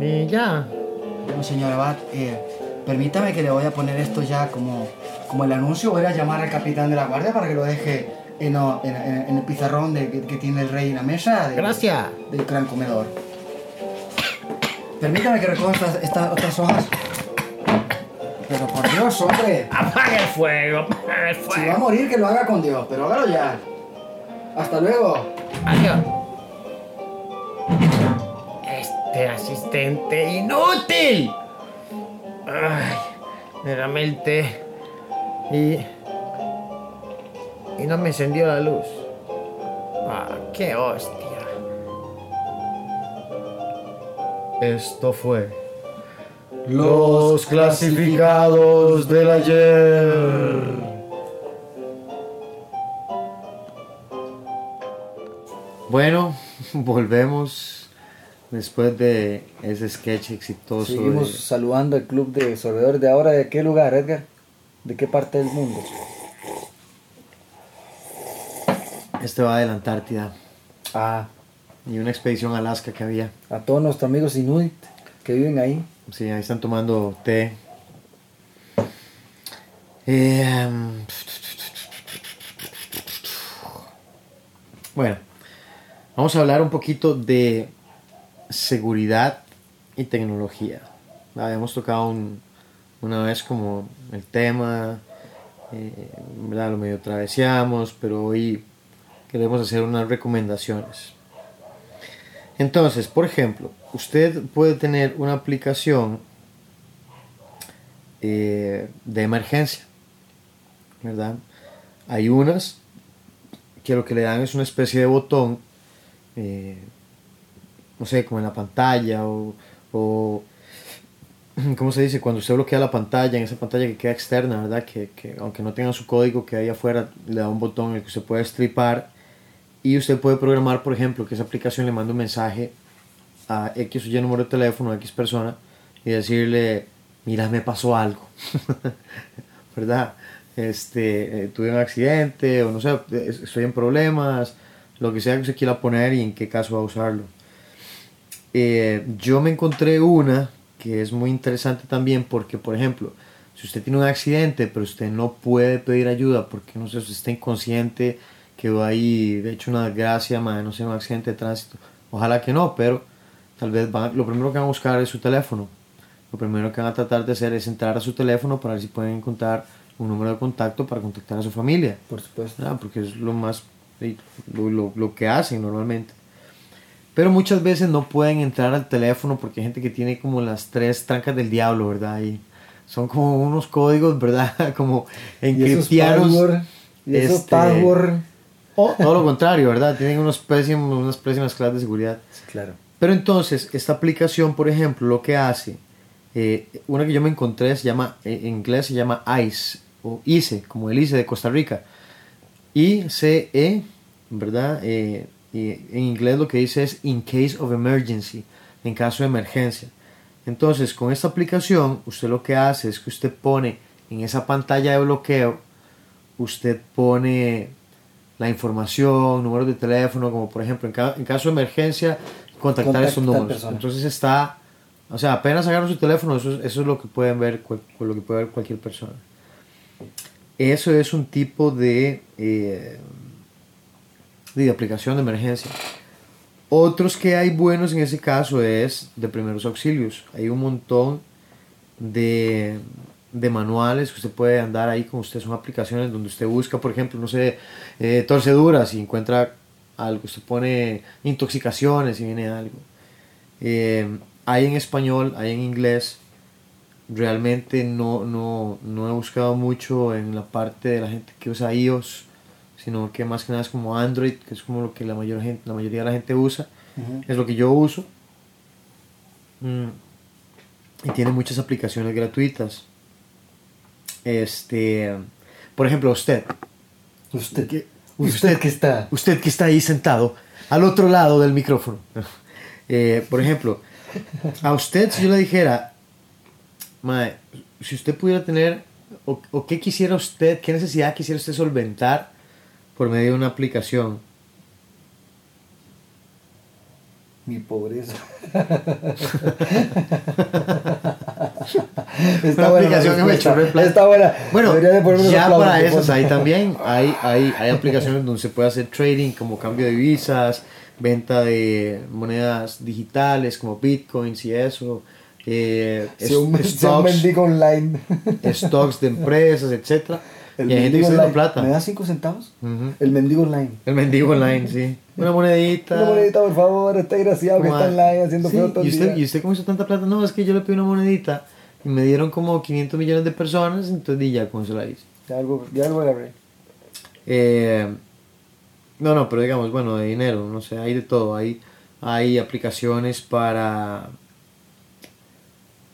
Y ya. Bueno, señor Abad, eh, permítame que le voy a poner esto ya como, como el anuncio. Voy a llamar al capitán de la guardia para que lo deje en, en- el pizarrón de- que, que tiene el rey en la mesa. de- Gracias. Del gran comedor. Permítame que recoja estas, estas otras hojas. Pero por Dios, hombre. Apaga el fuego, apaga el Si va a fuego. morir, que lo haga con Dios, pero hágalo ya. Hasta luego. Adiós. Este asistente inútil. Ay, me el té. Y. Y no me encendió la luz. Ah, qué hostia. Esto fue. Los clasificados del ayer. Bueno, <laughs> volvemos después de ese sketch exitoso. Seguimos de- saludando al club de sorbedores de ahora. ¿De qué lugar, Edgar? ¿De qué parte del mundo? Este va de la Antártida Ah, y una expedición a Alaska que había. a todos nuestros amigos inuit que viven ahí. Sí, ahí están tomando té. Eh, bueno, vamos a hablar un poquito de seguridad y tecnología. Ah, Habíamos tocado un- una vez como el tema, eh, lo medio traveseamos, pero hoy queremos hacer unas recomendaciones. Entonces, por ejemplo, usted puede tener una aplicación eh, de emergencia, ¿verdad? Hay unas que lo que le dan es una especie de botón, eh, no sé, como en la pantalla o, o, <clears throat> ¿cómo se dice? Cuando usted bloquea la pantalla, en esa pantalla que queda externa, ¿verdad? Que, que aunque no tenga su código que hay afuera, le da un botón en el que usted puede stripar y usted puede programar, por ejemplo, que esa aplicación le mande un mensaje a X o Y número de teléfono a X persona y decirle, mira, me pasó algo, <laughs> ¿verdad? Este, eh, tuve un accidente o no sé, estoy en problemas, lo que sea que usted quiera poner y en qué caso va a usarlo. Eh, yo me encontré una que es muy interesante también porque, por ejemplo, si usted tiene un accidente pero usted no puede pedir ayuda porque, no sé, usted está inconsciente, quedó ahí, de hecho una desgracia, madre, no sé, un accidente de tránsito, ojalá que no, pero tal vez van- lo primero que van a buscar es su teléfono. Lo primero que van a tratar de hacer es entrar a su teléfono para ver si pueden encontrar un número de contacto para contactar a su familia. Por supuesto. ¿verdad? Porque es lo más, lo, lo- lo que hacen normalmente. Pero muchas veces no pueden entrar al teléfono porque hay gente que tiene como las tres trancas del diablo, ¿verdad? Y son como unos códigos, ¿verdad? <laughs> Como encriptiados. password, y esos este, password. O todo lo contrario, ¿verdad? Tienen unos pésimos, unas pésimas claves de seguridad. Claro. Pero entonces, esta aplicación, por ejemplo, lo que hace, eh, una que yo me encontré se llama, eh, en inglés se llama ICE, o ICE, como el ICE de Costa Rica. I-C-E, ¿verdad? Eh, y en inglés lo que dice es in case of emergency, en caso de emergencia. Entonces, con esta aplicación, usted lo que hace es que usted pone en esa pantalla de bloqueo, usted pone la información, números de teléfono, como por ejemplo, en, ca- en caso de emergencia, contactar Contactar estos números. Entonces está, o sea, apenas agarran su teléfono, eso, es- eso es lo que pueden ver, cual- lo que puede ver cualquier persona. Eso es un tipo de, eh, de aplicación de emergencia. Otros que hay buenos en ese caso es de primeros auxilios. Hay un montón de, de manuales que usted puede andar ahí con usted. Son aplicaciones donde usted busca, por ejemplo, no sé, eh, torceduras y encuentra algo. Usted pone intoxicaciones y viene algo. Eh, hay en español, hay en inglés. Realmente no, no, no he buscado mucho en la parte de la gente que usa iOS, sino que más que nada es como Android, que es como lo que la, mayor gente, la mayoría de la gente usa. Es lo que yo uso. Mm. Y tiene muchas aplicaciones gratuitas. Este, por ejemplo, usted. Usted, ¿Qué? usted que está. Usted que está ahí sentado al otro lado del micrófono. <laughs> Eh, por ejemplo, a usted si yo le dijera, mae, si usted pudiera tener, o, o qué quisiera usted, qué necesidad quisiera usted solventar por medio de una aplicación. Mi pobreza. Una aplicación que me respuesta. chorró el plan. Está buena. Bueno, ya para esas hay también, hay, hay, hay aplicaciones donde se puede hacer trading como cambio de divisas, venta de monedas digitales como bitcoins y eso, eh, un, stocks, mendigo online. stocks de empresas, etcétera. El y hay gente que online. plata. ¿Me das 5 centavos? El mendigo online. El mendigo online, sí. Una monedita. Una monedita, por favor, está desgraciado que está online haciendo Sí, todo ¿y usted, día. ¿Y usted cómo hizo tanta plata? No, es que yo le pedí una monedita y me dieron como 500 millones de personas, entonces y ya con eso la hice. Ya algo, ya algo. Eh, no, no, pero digamos, bueno, de dinero, no sé, hay de todo. Hay, hay aplicaciones para,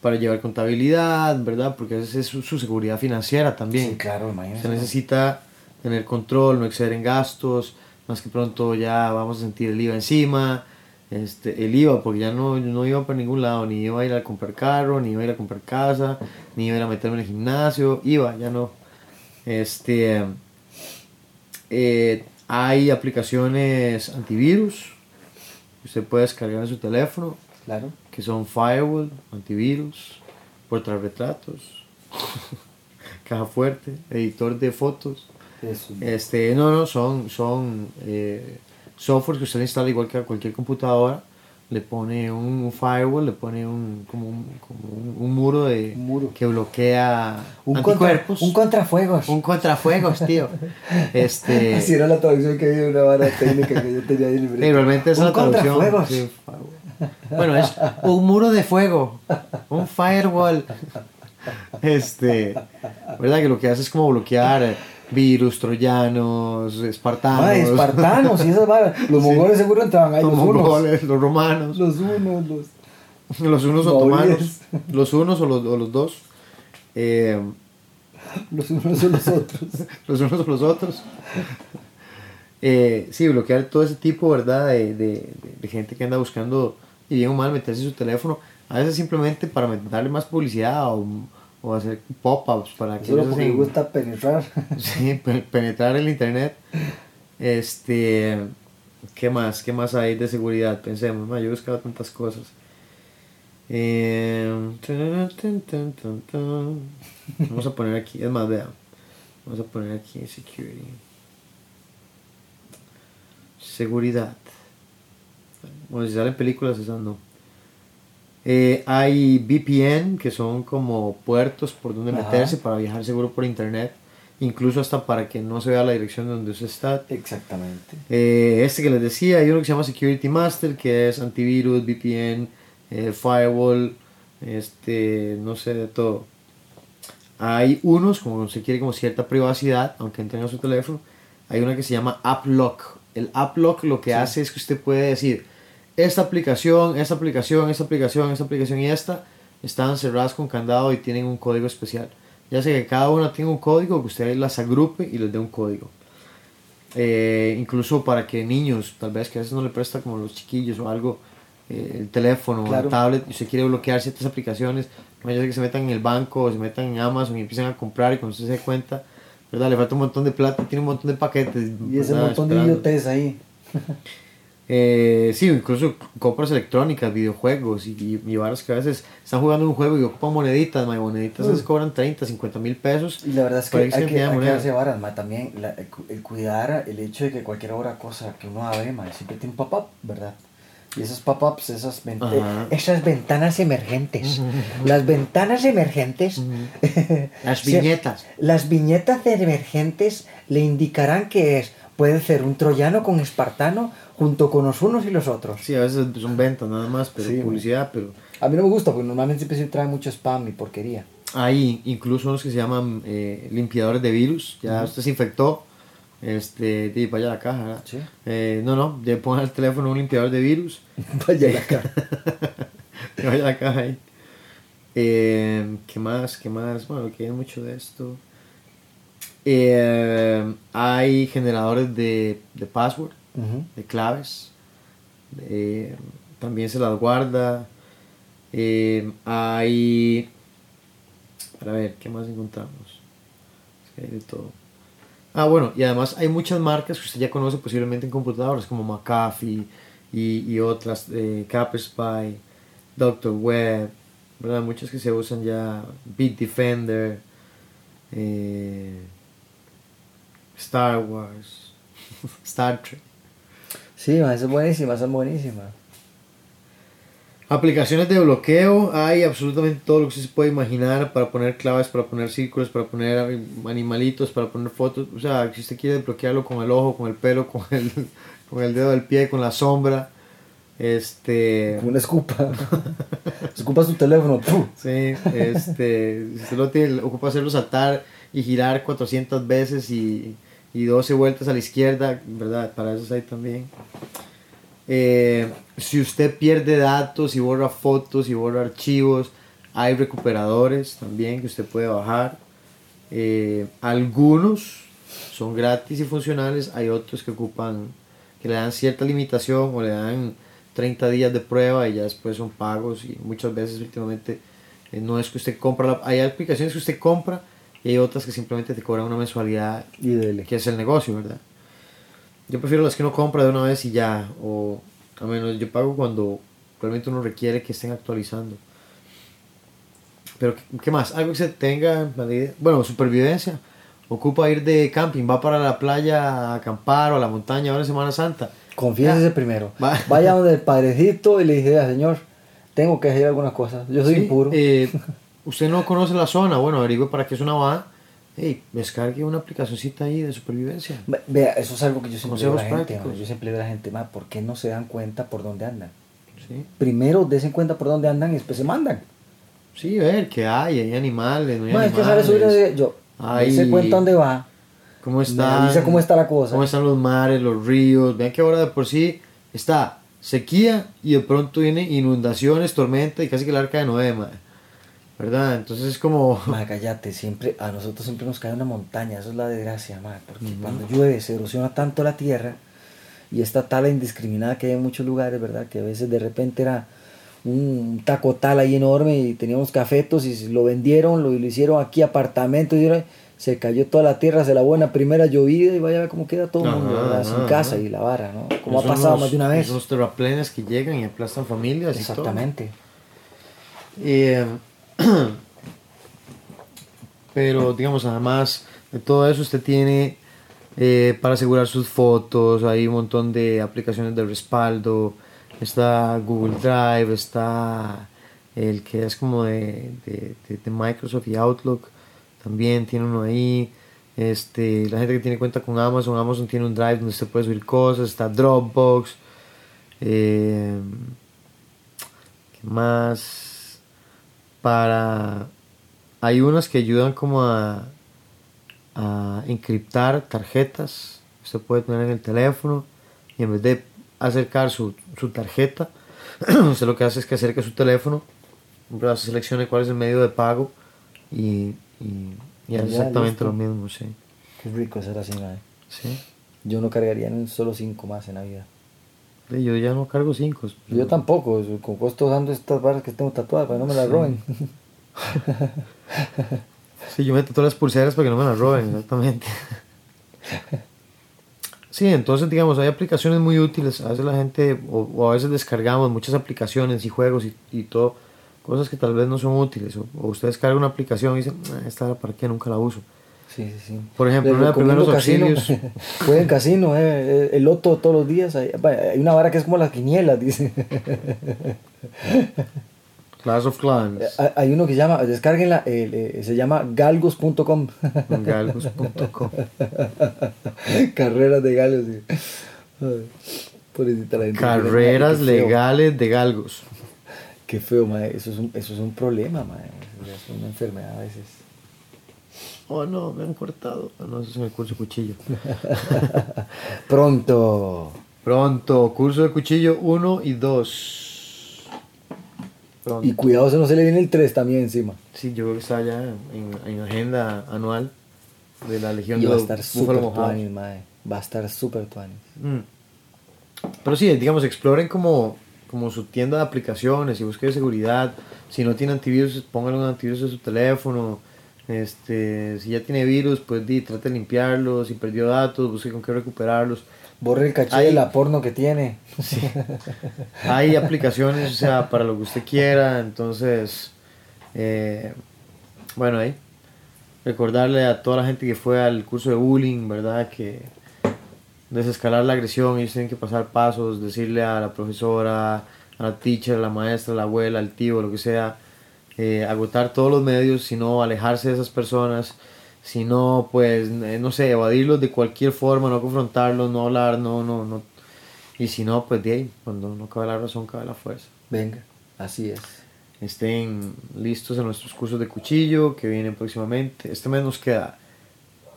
para llevar contabilidad, ¿verdad? Porque es su, su seguridad financiera también. Sí, claro, imagínese. Se necesita tener control, no exceder en gastos, más que pronto ya vamos a sentir el IVA encima. Este, el IVA, porque ya no, no iba para ningún lado, ni iba a ir a comprar carro, ni iba a ir a comprar casa, ni iba a ir a meterme en el gimnasio, iba, ya no. Este, eh, hay aplicaciones antivirus que usted puede descargar en su teléfono, Claro. que son Firewall, antivirus, portarretratos, <laughs> caja fuerte, editor de fotos. Eso. Este, no, no, son, son eh, software que usted instala igual que a cualquier computadora. Le pone un, firewall, le pone un, como un, como un, un muro, de, Un muro. que bloquea Un, contra, anticuerpos. un contrafuegos. Un contrafuegos, tío. <laughs> Este, Así era la traducción que dio una vara técnica que yo tenía ahí en el realmente esa Un la traducción. contrafuegos. Sí, firewall. Bueno, es un muro de fuego, un firewall. Este, ¿verdad? Que lo que hace es como bloquear virus, troyanos, espartanos. Ay, espartanos y esas varas. <laughs> Los Sí. mongoles seguro entraban ahí. los Los, unos. mongoles, los romanos, Los unos, los. los unos otomanos, los unos o los, o los dos, eh, Los unos o los otros. <laughs> los unos o los otros. Eh, sí, bloquear todo ese tipo, ¿verdad? De- de gente que anda buscando, y bien o mal, meterse su teléfono. A veces simplemente para darle más publicidad o, o hacer pop-ups para que Solo porque gusta penetrar. <laughs> Sí, pe- penetrar el internet. Este, ¿qué más? ¿Qué más hay de seguridad? Pensemos, yo he buscado tantas cosas. Eh, <laughs> tun. Vamos a poner aquí, es más, vean. Vamos a poner aquí security. Seguridad. Bueno, si salen películas, esas no. Eh, hay VPN, que son como puertos por donde Ajá. meterse para viajar seguro por internet. incluso hasta para que no se vea la dirección donde usted está. Exactamente. Eh, este que les decía, hay uno que se llama Security Master, que es antivirus, VPN, eh, firewall, este, no sé, de todo. Hay unos, como se quiere como cierta privacidad, aunque entren a su teléfono, hay una que se llama App Lock. El App Lock lo que hace es que usted puede decir, esta aplicación, esta aplicación, esta aplicación, esta aplicación y esta están cerradas con candado y tienen un código especial. Ya sé que cada una tiene un código, que usted las agrupe y les dé un código. Eh, incluso para que niños, tal vez que a veces no le presta como los chiquillos o algo, eh, el teléfono o la tablet, y usted quiere bloquear ciertas aplicaciones, no vaya a ser que se metan en el banco o se metan en Amazon y empiecen a comprar y cuando usted se dé cuenta, ¿verdad? Le falta un montón de plata, tiene un montón de paquetes. Y ese montón de idiotes ahí. <laughs> Eh, sí, incluso compras electrónicas, videojuegos y, y, y varas que a veces están jugando un juego y ocupan moneditas, ma, y moneditas les cobran 30, 50 mil pesos. Y la verdad es que hay que, hay que monedas. darse varas, ma, también la- el, el cuidar el hecho de que cualquier hora cosa que uno abre, ma, siempre tiene un pop-up, ¿verdad? Y esos pop-ups, esas, ven- Ajá. eh, esas ventanas emergentes, <laughs> las ventanas emergentes, <laughs> Las viñetas. las viñetas emergentes le indicarán que es, puede ser un troyano con espartano junto con los unos y los otros. Sí, a veces son ventas nada más, pero Sí, publicidad, pero A mí no me gusta porque normalmente siempre se trae mucho spam y porquería. hay incluso unos que se llaman eh, limpiadores de virus. Ya usted se infectó, este, y vaya a la caja. Sí. Eh, no, no, le pongan al teléfono un limpiador de virus. <laughs> Vaya la cara. que <laughs> vaya a la caja ahí. Eh, ¿Qué más? ¿Qué más? Bueno, que hay mucho de esto. Eh, hay generadores de, de password, De claves. También se las guarda. Eh, hay. Para ver, ¿qué más encontramos? De todo. Ah, bueno, y además hay muchas marcas que usted ya conoce posiblemente en computadoras, como McAfee y, y otras, eh, Caperspy, Dr. Web, ¿verdad? Muchas que se usan ya, Bitdefender, eh, Star Wars, <laughs> Star Trek. Sí, ma, esa es buenísima, esa es buenísima. Aplicaciones de bloqueo, hay absolutamente todo lo que se puede imaginar para poner claves, para poner círculos, para poner animalitos, para poner fotos. O sea, si usted quiere desbloquearlo con el ojo, con el pelo, <laughs> con el, con el dedo del pie, con la sombra. Este. Como una escupa. <laughs> escupa su teléfono. ¡pum! Sí, este. si usted lo tiene, ocupa hacerlo saltar y girar 400 veces y, y 12 vueltas a la izquierda, ¿verdad? Para eso hay también. Eh, si usted pierde datos y borra fotos y borra archivos, hay recuperadores también que usted puede bajar. Eh, algunos son gratis y funcionales, hay otros que ocupan, que le dan cierta limitación o le dan 30 días de prueba y ya después son pagos y muchas veces últimamente eh, no es que usted compra, la- hay aplicaciones que usted compra y hay otras que simplemente te cobran una mensualidad Y dele. que es el negocio, ¿verdad? Yo prefiero las que uno compra de una vez y ya, o a menos yo pago cuando realmente uno requiere que estén actualizando. Pero, ¿qué, más? Algo que se tenga, bueno, supervivencia. Ocupa ir de camping, va para la playa a acampar o a la montaña ahora en Semana Santa. Confiésese primero. Va. Vaya donde el padrecito y le dije, señor, tengo que hacer algunas cosas. Yo soy Sí, impuro. eh, <laughs> usted no conoce la zona, bueno, averigüe para qué es una van. Hey, descargue una aplicacioncita ahí de supervivencia. Ve- Vea, eso es algo que yo siempre digo a la gente. Yo siempre digo a la gente, ma, ¿por qué no se dan cuenta por dónde andan? Sí. Primero desen cuenta por dónde andan y después se mandan. Sí, ver qué hay, hay animales, no hay Ma, es que animales. sale subir yo. Hay- Se cuenta dónde va. ¿Cómo está? avisa cómo está la cosa. ¿Cómo están los mares, los ríos? Vean que ahora de por sí está sequía y de pronto viene inundaciones, tormenta y casi que el arca de Noé. ¿Verdad? Entonces es como... <laughs> Ma, cállate, siempre, a nosotros siempre nos cae una montaña, eso es la desgracia, ma, porque cuando llueve se erosiona tanto la tierra y esta tala indiscriminada que hay en muchos lugares, ¿verdad? Que a veces de repente era un tacotal ahí enorme y teníamos cafetos y lo vendieron, lo, lo hicieron aquí apartamento y se cayó toda la tierra, se la buena primera llovida y vaya a ver cómo queda todo el mundo, ¿verdad? Sin casa y la vara, ¿no? Como ha pasado los- más de una vez. Los terraplenes que llegan y aplastan familias y todo. Exactamente. Eh, <clears throat> pero digamos, además de todo eso, usted tiene eh, para asegurar sus fotos, hay un montón de aplicaciones de respaldo, está Google Drive, está el que es como de, de- Microsoft y Outlook, también tiene uno ahí. Este, la gente que tiene cuenta con Amazon, Amazon tiene un drive donde se puede subir cosas, está Dropbox. eh, ¿Qué más? Para... Hay unas que ayudan como a, a encriptar tarjetas. Usted puede tener en el teléfono y en vez de acercar su, su tarjeta, <clears throat> usted lo que hace es que acerca su teléfono, seleccione cuál es el medio de pago y, y, y hace exactamente listo. lo mismo, sí. Qué rico ser así, sí. Yo no cargaría ni solo cinco más en la vida. Yo ya no cargo cinco. Yo tampoco, con costo dando estas barras que tengo tatuadas para que no me las roben. <laughs> Sí, yo meto todas las pulseras para que no me las roben, exactamente. <laughs> Sí, entonces digamos, hay aplicaciones muy útiles. A veces la gente, o, o a veces descargamos muchas aplicaciones y juegos y, y todo, cosas que tal vez no son útiles. O, o usted descarga una aplicación y dice, "Ah, esta para qué, nunca la uso. Sí, sí, sí. Por ejemplo, uno de primeros casino. auxilios. <laughs> Jueguen casino, eh, eh, el loto todos los días. Hay, hay una vara que es como las quinielas, dice. <laughs> Clash of Clans, Hay- Hay uno que se llama, descarguenla, el, eh, se llama galgos.com. <laughs> galgos.com. Carreras de galgos. sí. Carreras legales de galgos. Qué feo, mae. Eso es un, eso es un problema, mae. Es una enfermedad a veces. Oh no, me han cortado. Ah, No, eso es en el curso de cuchillo. <laughs> Pronto. Pronto, curso de cuchillo 1 y 2. Pronto. Y cuidado, se no se le viene el 3 también encima. Sí, yo creo que está ya en, en agenda anual de la Legión Y de va a los estar súper. Va a estar súper tuanis. Mm. Pero sí, digamos, exploren como, como su tienda de aplicaciones y busquen seguridad. Si no tiene antivirus, pónganle un antivirus en su teléfono. Este, si ya tiene virus, pues di, trate de limpiarlos. Si perdió datos, busque con qué recuperarlos. Borre el caché Ahí. de la porno que tiene. Hay aplicaciones, o sea, para lo que usted quiera. Entonces, eh, bueno, ahí. Recordarle a toda la gente que fue al curso de bullying, ¿verdad? Que desescalar la agresión, ellos tienen que pasar pasos, decirle a la profesora, a la teacher, a la maestra, a la abuela, al tío, lo que sea, eh, agotar todos los medios, sino alejarse de esas personas, sino pues, eh, no sé, evadirlos de cualquier forma, no confrontarlos, no hablar, no, no, no. Y si no, pues de ahí, cuando no cabe la razón, cabe la fuerza. Venga, así es. Estén listos en nuestros cursos de cuchillo que vienen próximamente. Este mes nos queda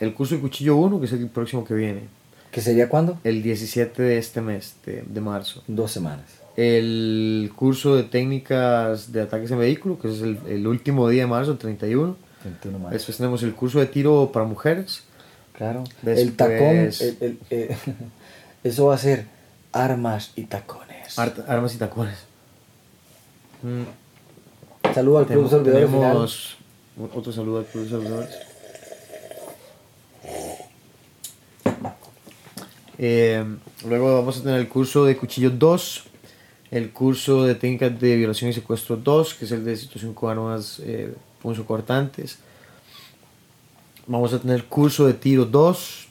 el curso de cuchillo 1, que es el próximo que viene. ¿Qué sería cuándo? El 17 de este mes, de, de marzo. Dos semanas. El curso de técnicas de ataques en vehículo, que es el, el último día de marzo, el 31. 21 más. Después tenemos el curso de tiro para mujeres. Claro. Después- El tacón, el- el- eh, <laughs> eso va a ser armas y tacones. Armas y tacones. Mm, Saludo al Club tenemos, tenemos otro saludo al Club Servidores. Eh, luego vamos a tener el curso de cuchillo 2, el curso de técnicas de violación y secuestro 2, que es el de situación con armas eh, punzocortantes. Vamos a tener curso de tiro 2,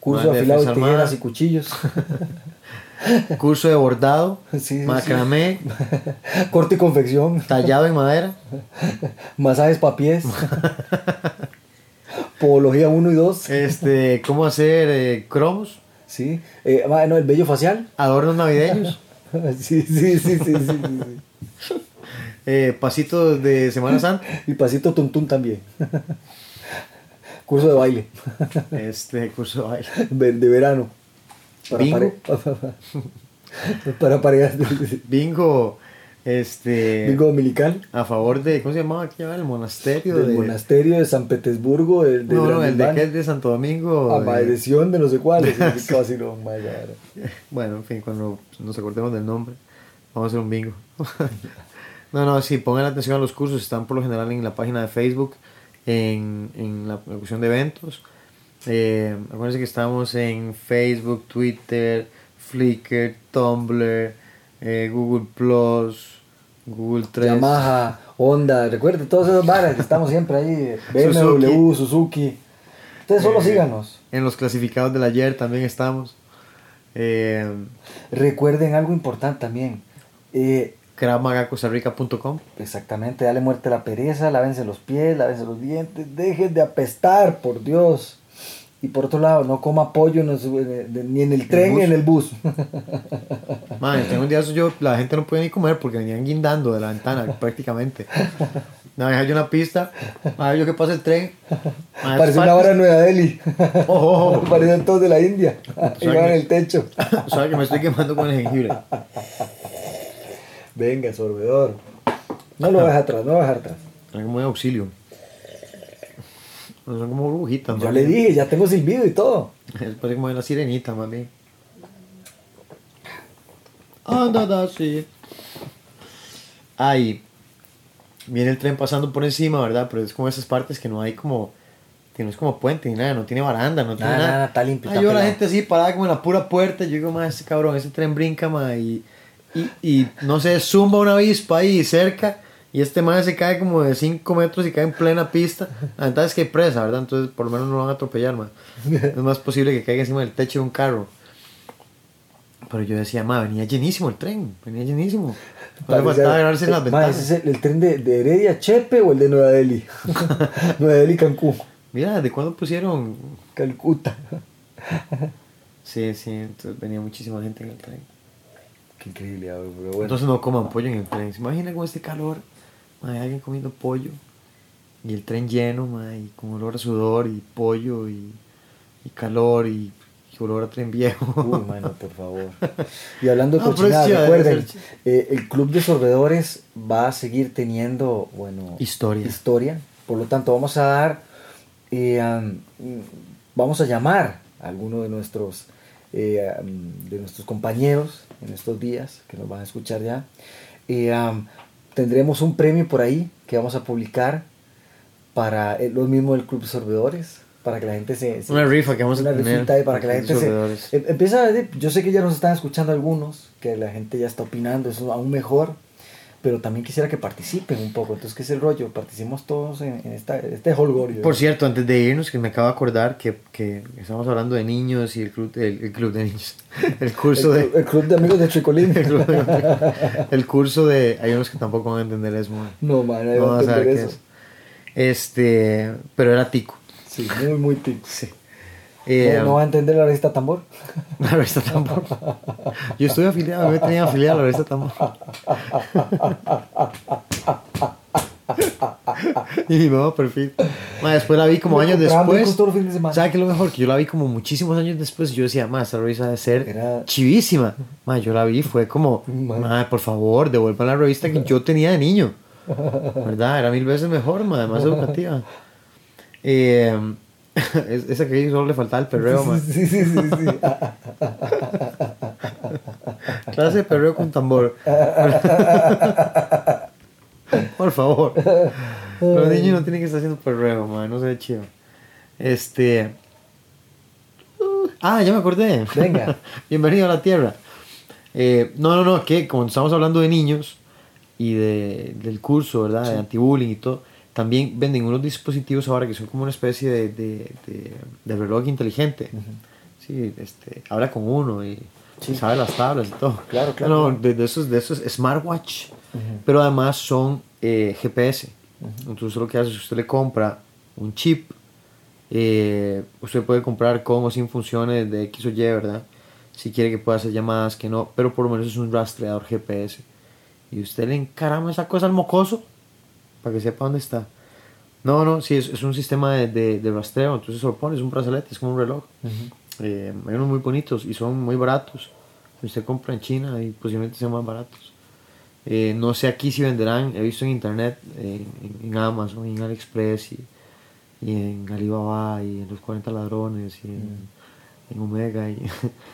Curso de afilado de tijeras y cuchillos. <laughs> curso de bordado, <laughs> Sí, sí, sí. macramé, <laughs> Corte y confección. tallado en madera, Masajes para pies. Podología 1 y 2. este, cómo hacer eh, cromos, Sí. Eh, no, el vello facial. adornos navideños, <laughs> sí, sí, sí, sí, sí, sí, eh, pasitos de Semana Santa, Y pasito tuntún también. Curso de baile. este curso de baile. De verano. Bingo. pare- <laughs> para parejas. Bingo, este, Bingo dominical. a favor de, ¿cómo se llamaba aquí? El monasterio Del de... monasterio de San Petersburgo. El de no, no, el de Brandiván. aquel de Santo Domingo. A de- no sé cuáles. Casi no, vaya, vaya. Bueno, en fin, cuando nos acordemos del nombre, vamos a hacer un bingo. <laughs> no, no, sí, pongan atención a los cursos, están por lo general en la página de Facebook, en, en la locución de eventos. Eh, acuérdense que estamos en Facebook, Twitter, Flickr, Tumblr, eh, Google Plus, Google 3. Yamaha, Honda, recuerden todas esas varas que estamos siempre ahí. BMW, Suzuki. Ustedes solo Eh, síganos. En los clasificados del ayer también estamos. Eh, Recuerden algo importante también. Eh. Exactamente, dale muerte a la pereza, lávense los pies, lávense los dientes, dejen de apestar, por Dios. Y por otro lado, no coma pollo en ni en el tren ni en el bus. <laughs> Man, tengo un día de yo, la gente no podía ni comer porque venían guindando de la ventana <laughs> prácticamente. No, dejé yo una pista, a ver yo que pasa el tren. Parece una hora en Nueva Delhi. Ojo, ojo, ojo. Parecen todos de la India. Iban en el techo. <laughs> Sabes que me estoy quemando con el jengibre. Venga, sorbedor. No lo dejes atrás, no lo dejes atrás. Como de auxilio. No son como burbujitas, Yo más le dije, ya tengo silbido y todo. Es parece como de la sirenita, más bien. Anda, da, sí. Ahí viene el tren pasando por encima, ¿verdad? Pero es como esas partes que no hay como. Que no es como puente ni nada, no tiene baranda, no tiene Nada, nada. nada, está limpio, yo la gente así parada como en la pura puerta. Yo digo, más ese cabrón, ese tren brinca, y, y, y no sé, zumba una avispa ahí cerca. Y este man se cae como de 5 metros y cae en plena pista. La ventaja es que hay presa, ¿verdad? Entonces por lo menos no lo van a atropellar, man. Es más posible que caiga encima del techo de un carro. Pero yo decía, ma, venía llenísimo el tren, venía llenísimo. No le faltaba agarrarse en las ventanas. ¿ese es el, el tren de, de Heredia Chepe o el de Nueva Delhi? <laughs> Nueva Delhi, Cancún. Mira, ¿de cuándo pusieron? Calcuta. Sí, sí, entonces venía muchísima gente en el tren. Qué increíble, ah, pero bueno. Entonces no coman pollo en el tren. ¿Se imagina con este calor? Hay alguien comiendo pollo y el tren lleno, ma, y con olor a sudor y pollo y, y calor y, y olor a tren viejo. Uy, <laughs> mano, por favor. Y hablando de No, pero es cochinada, chido, recuerden, eh, el club de sorbedores va a seguir teniendo, bueno, Historia. historia. Por lo tanto, vamos a dar, eh, am, vamos a llamar a alguno de nuestros, eh, de nuestros compañeros en estos días que nos van a escuchar ya. Eh, am, tendremos un premio por ahí que vamos a publicar para eh, lo mismo del club de sorbedores. Para que la gente se, se- Una rifa que vamos a una tener rifita ahí para que la gente se. Em- Empieza a decir, yo sé que ya nos están escuchando algunos, que la gente ya está opinando, eso aún mejor, pero también quisiera que participen un poco. Entonces, ¿qué es el rollo? Participemos todos en, en esta, este holgorio. Por cierto, antes de irnos, que me acabo de acordar que, que estamos hablando de niños y el club, el, el club de niños, <laughs> el curso el, de... el club de amigos de Tricolín. <laughs> El, club de- <laughs> el curso de... Hay unos que tampoco van a entender eso, man. no, man, No van a saber entender qué eso. es. Este... Pero era tico. Sí, muy, muy tico. Sí. Eh, no, va a entender la revista Tambor. <laughs> La revista Tambor. Yo estoy afiliado, me tenía afiliado a la revista Tambor. <laughs> y mi nuevo perfil. Ma, después la vi como años después. de. ¿Sabes qué es lo mejor? Que yo la vi como muchísimos años después y yo decía, ma, esta revista debe ser Era- chivísima. Ma, yo la vi, fue como, Ma. ma, por favor, devuelvan la revista que yo tenía de niño. <laughs> ¿Verdad? Era mil veces mejor, ma, además educativa. Eh, <laughs> es- esa que solo le faltaba el perreo, ma. Sí, sí, sí, sí. <laughs> Clase de perreo con tambor. <laughs> Por favor. Los niños no tienen que estar haciendo perreo, man. No se ve chido. Este. Uh, ah, ya me acordé. Venga. Bienvenido a la Tierra. Eh, no, no, no, que como estamos hablando de niños y de, del curso, ¿verdad? De anti-bullying y todo, también venden unos dispositivos ahora que son como una especie de, de, de- de reloj inteligente. Sí, este, habla con uno y Sí. sabe las tablas y todo. Claro, claro, No, de, de esos, de esos smartwatch, pero además son eh, GPS. Entonces lo que hace es usted le compra un chip, eh, usted puede comprar con o sin funciones de X o Y, ¿verdad? Si quiere que pueda hacer llamadas, que no, pero por lo menos es un rastreador GPS. Y usted le encarama esa cosa al mocoso para que sepa dónde está. No, no, sí, es, es un sistema de, de, de rastreo, entonces se lo pone, es un brazalete, es como un reloj. Eh, hay unos muy bonitos y son muy baratos. Si usted compra en China y posiblemente sean más baratos. Eh, no sé aquí si venderán, he visto en internet, eh, en, en Amazon, en AliExpress y, y en Alibaba y en los 40 ladrones y en, en Omega. Y,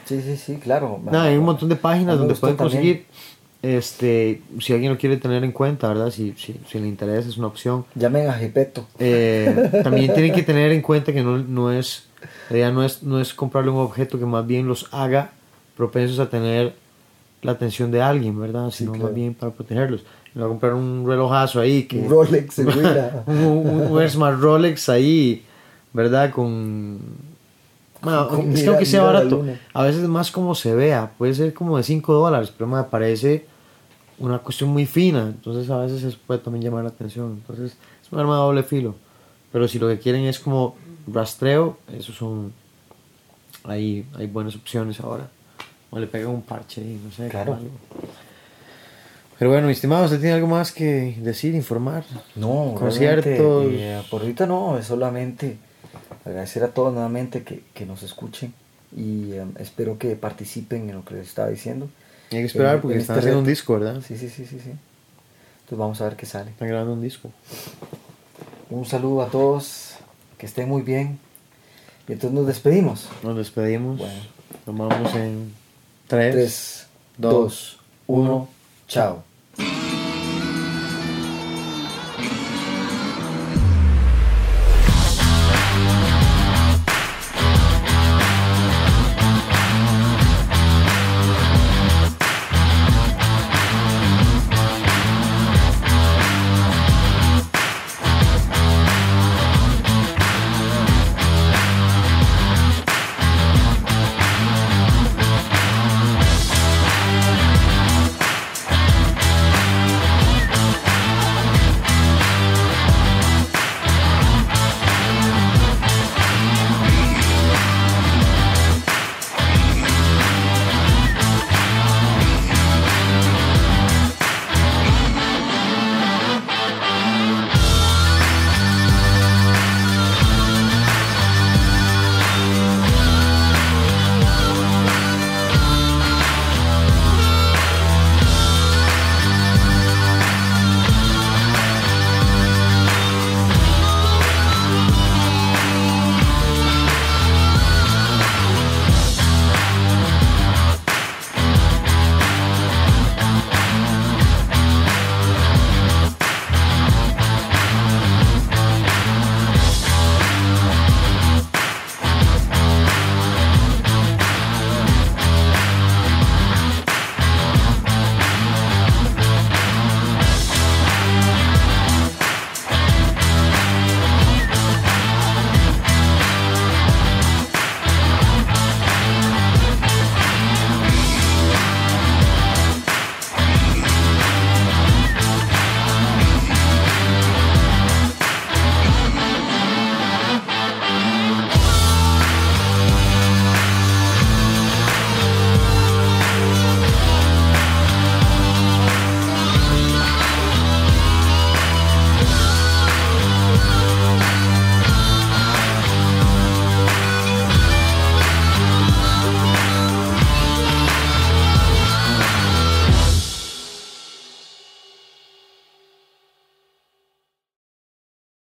Sí, sí, sí, claro. <laughs> Hay un montón de páginas donde pueden también. conseguir, este, si alguien lo quiere tener en cuenta, ¿verdad? Si, si, si le interesa, es una opción. Llamen a Gepeto. Eh, también <laughs> tienen que tener en cuenta que no, no es, la idea no es, no es comprarle un objeto que más bien los haga propensos a tener la atención de alguien, ¿verdad? Sino claro. más bien para protegerlos. Va a comprar un relojazo ahí que... Un Rolex, <laughs> un, un, un Smart Rolex ahí, ¿verdad? Con... Bueno, Con es que mira- aunque sea barato, a veces más como se vea, puede ser como de 5 dólares, pero me parece una cuestión muy fina, entonces a veces eso puede también llamar la atención. Entonces es un arma de doble filo. Pero si lo que quieren es como rastreo, esos son. Hay, hay buenas opciones ahora. O le pegan un parche y no sé. Claro. algo. Pero bueno, mi estimado, ¿usted tiene algo más que decir, informar? No, Conciertos. eh, por ahorita no, es solamente agradecer a todos nuevamente que, que nos escuchen y eh, espero que participen en lo que les estaba diciendo. Hay que esperar En- porque en están este haciendo un disco, ¿verdad? Sí, sí, sí, sí, sí. Entonces vamos a ver qué sale. Están grabando un disco. Un saludo a todos, que estén muy bien. Y entonces nos despedimos. Nos despedimos. Bueno. Nos vamos en 3, 3, 2, 2, 1, chao.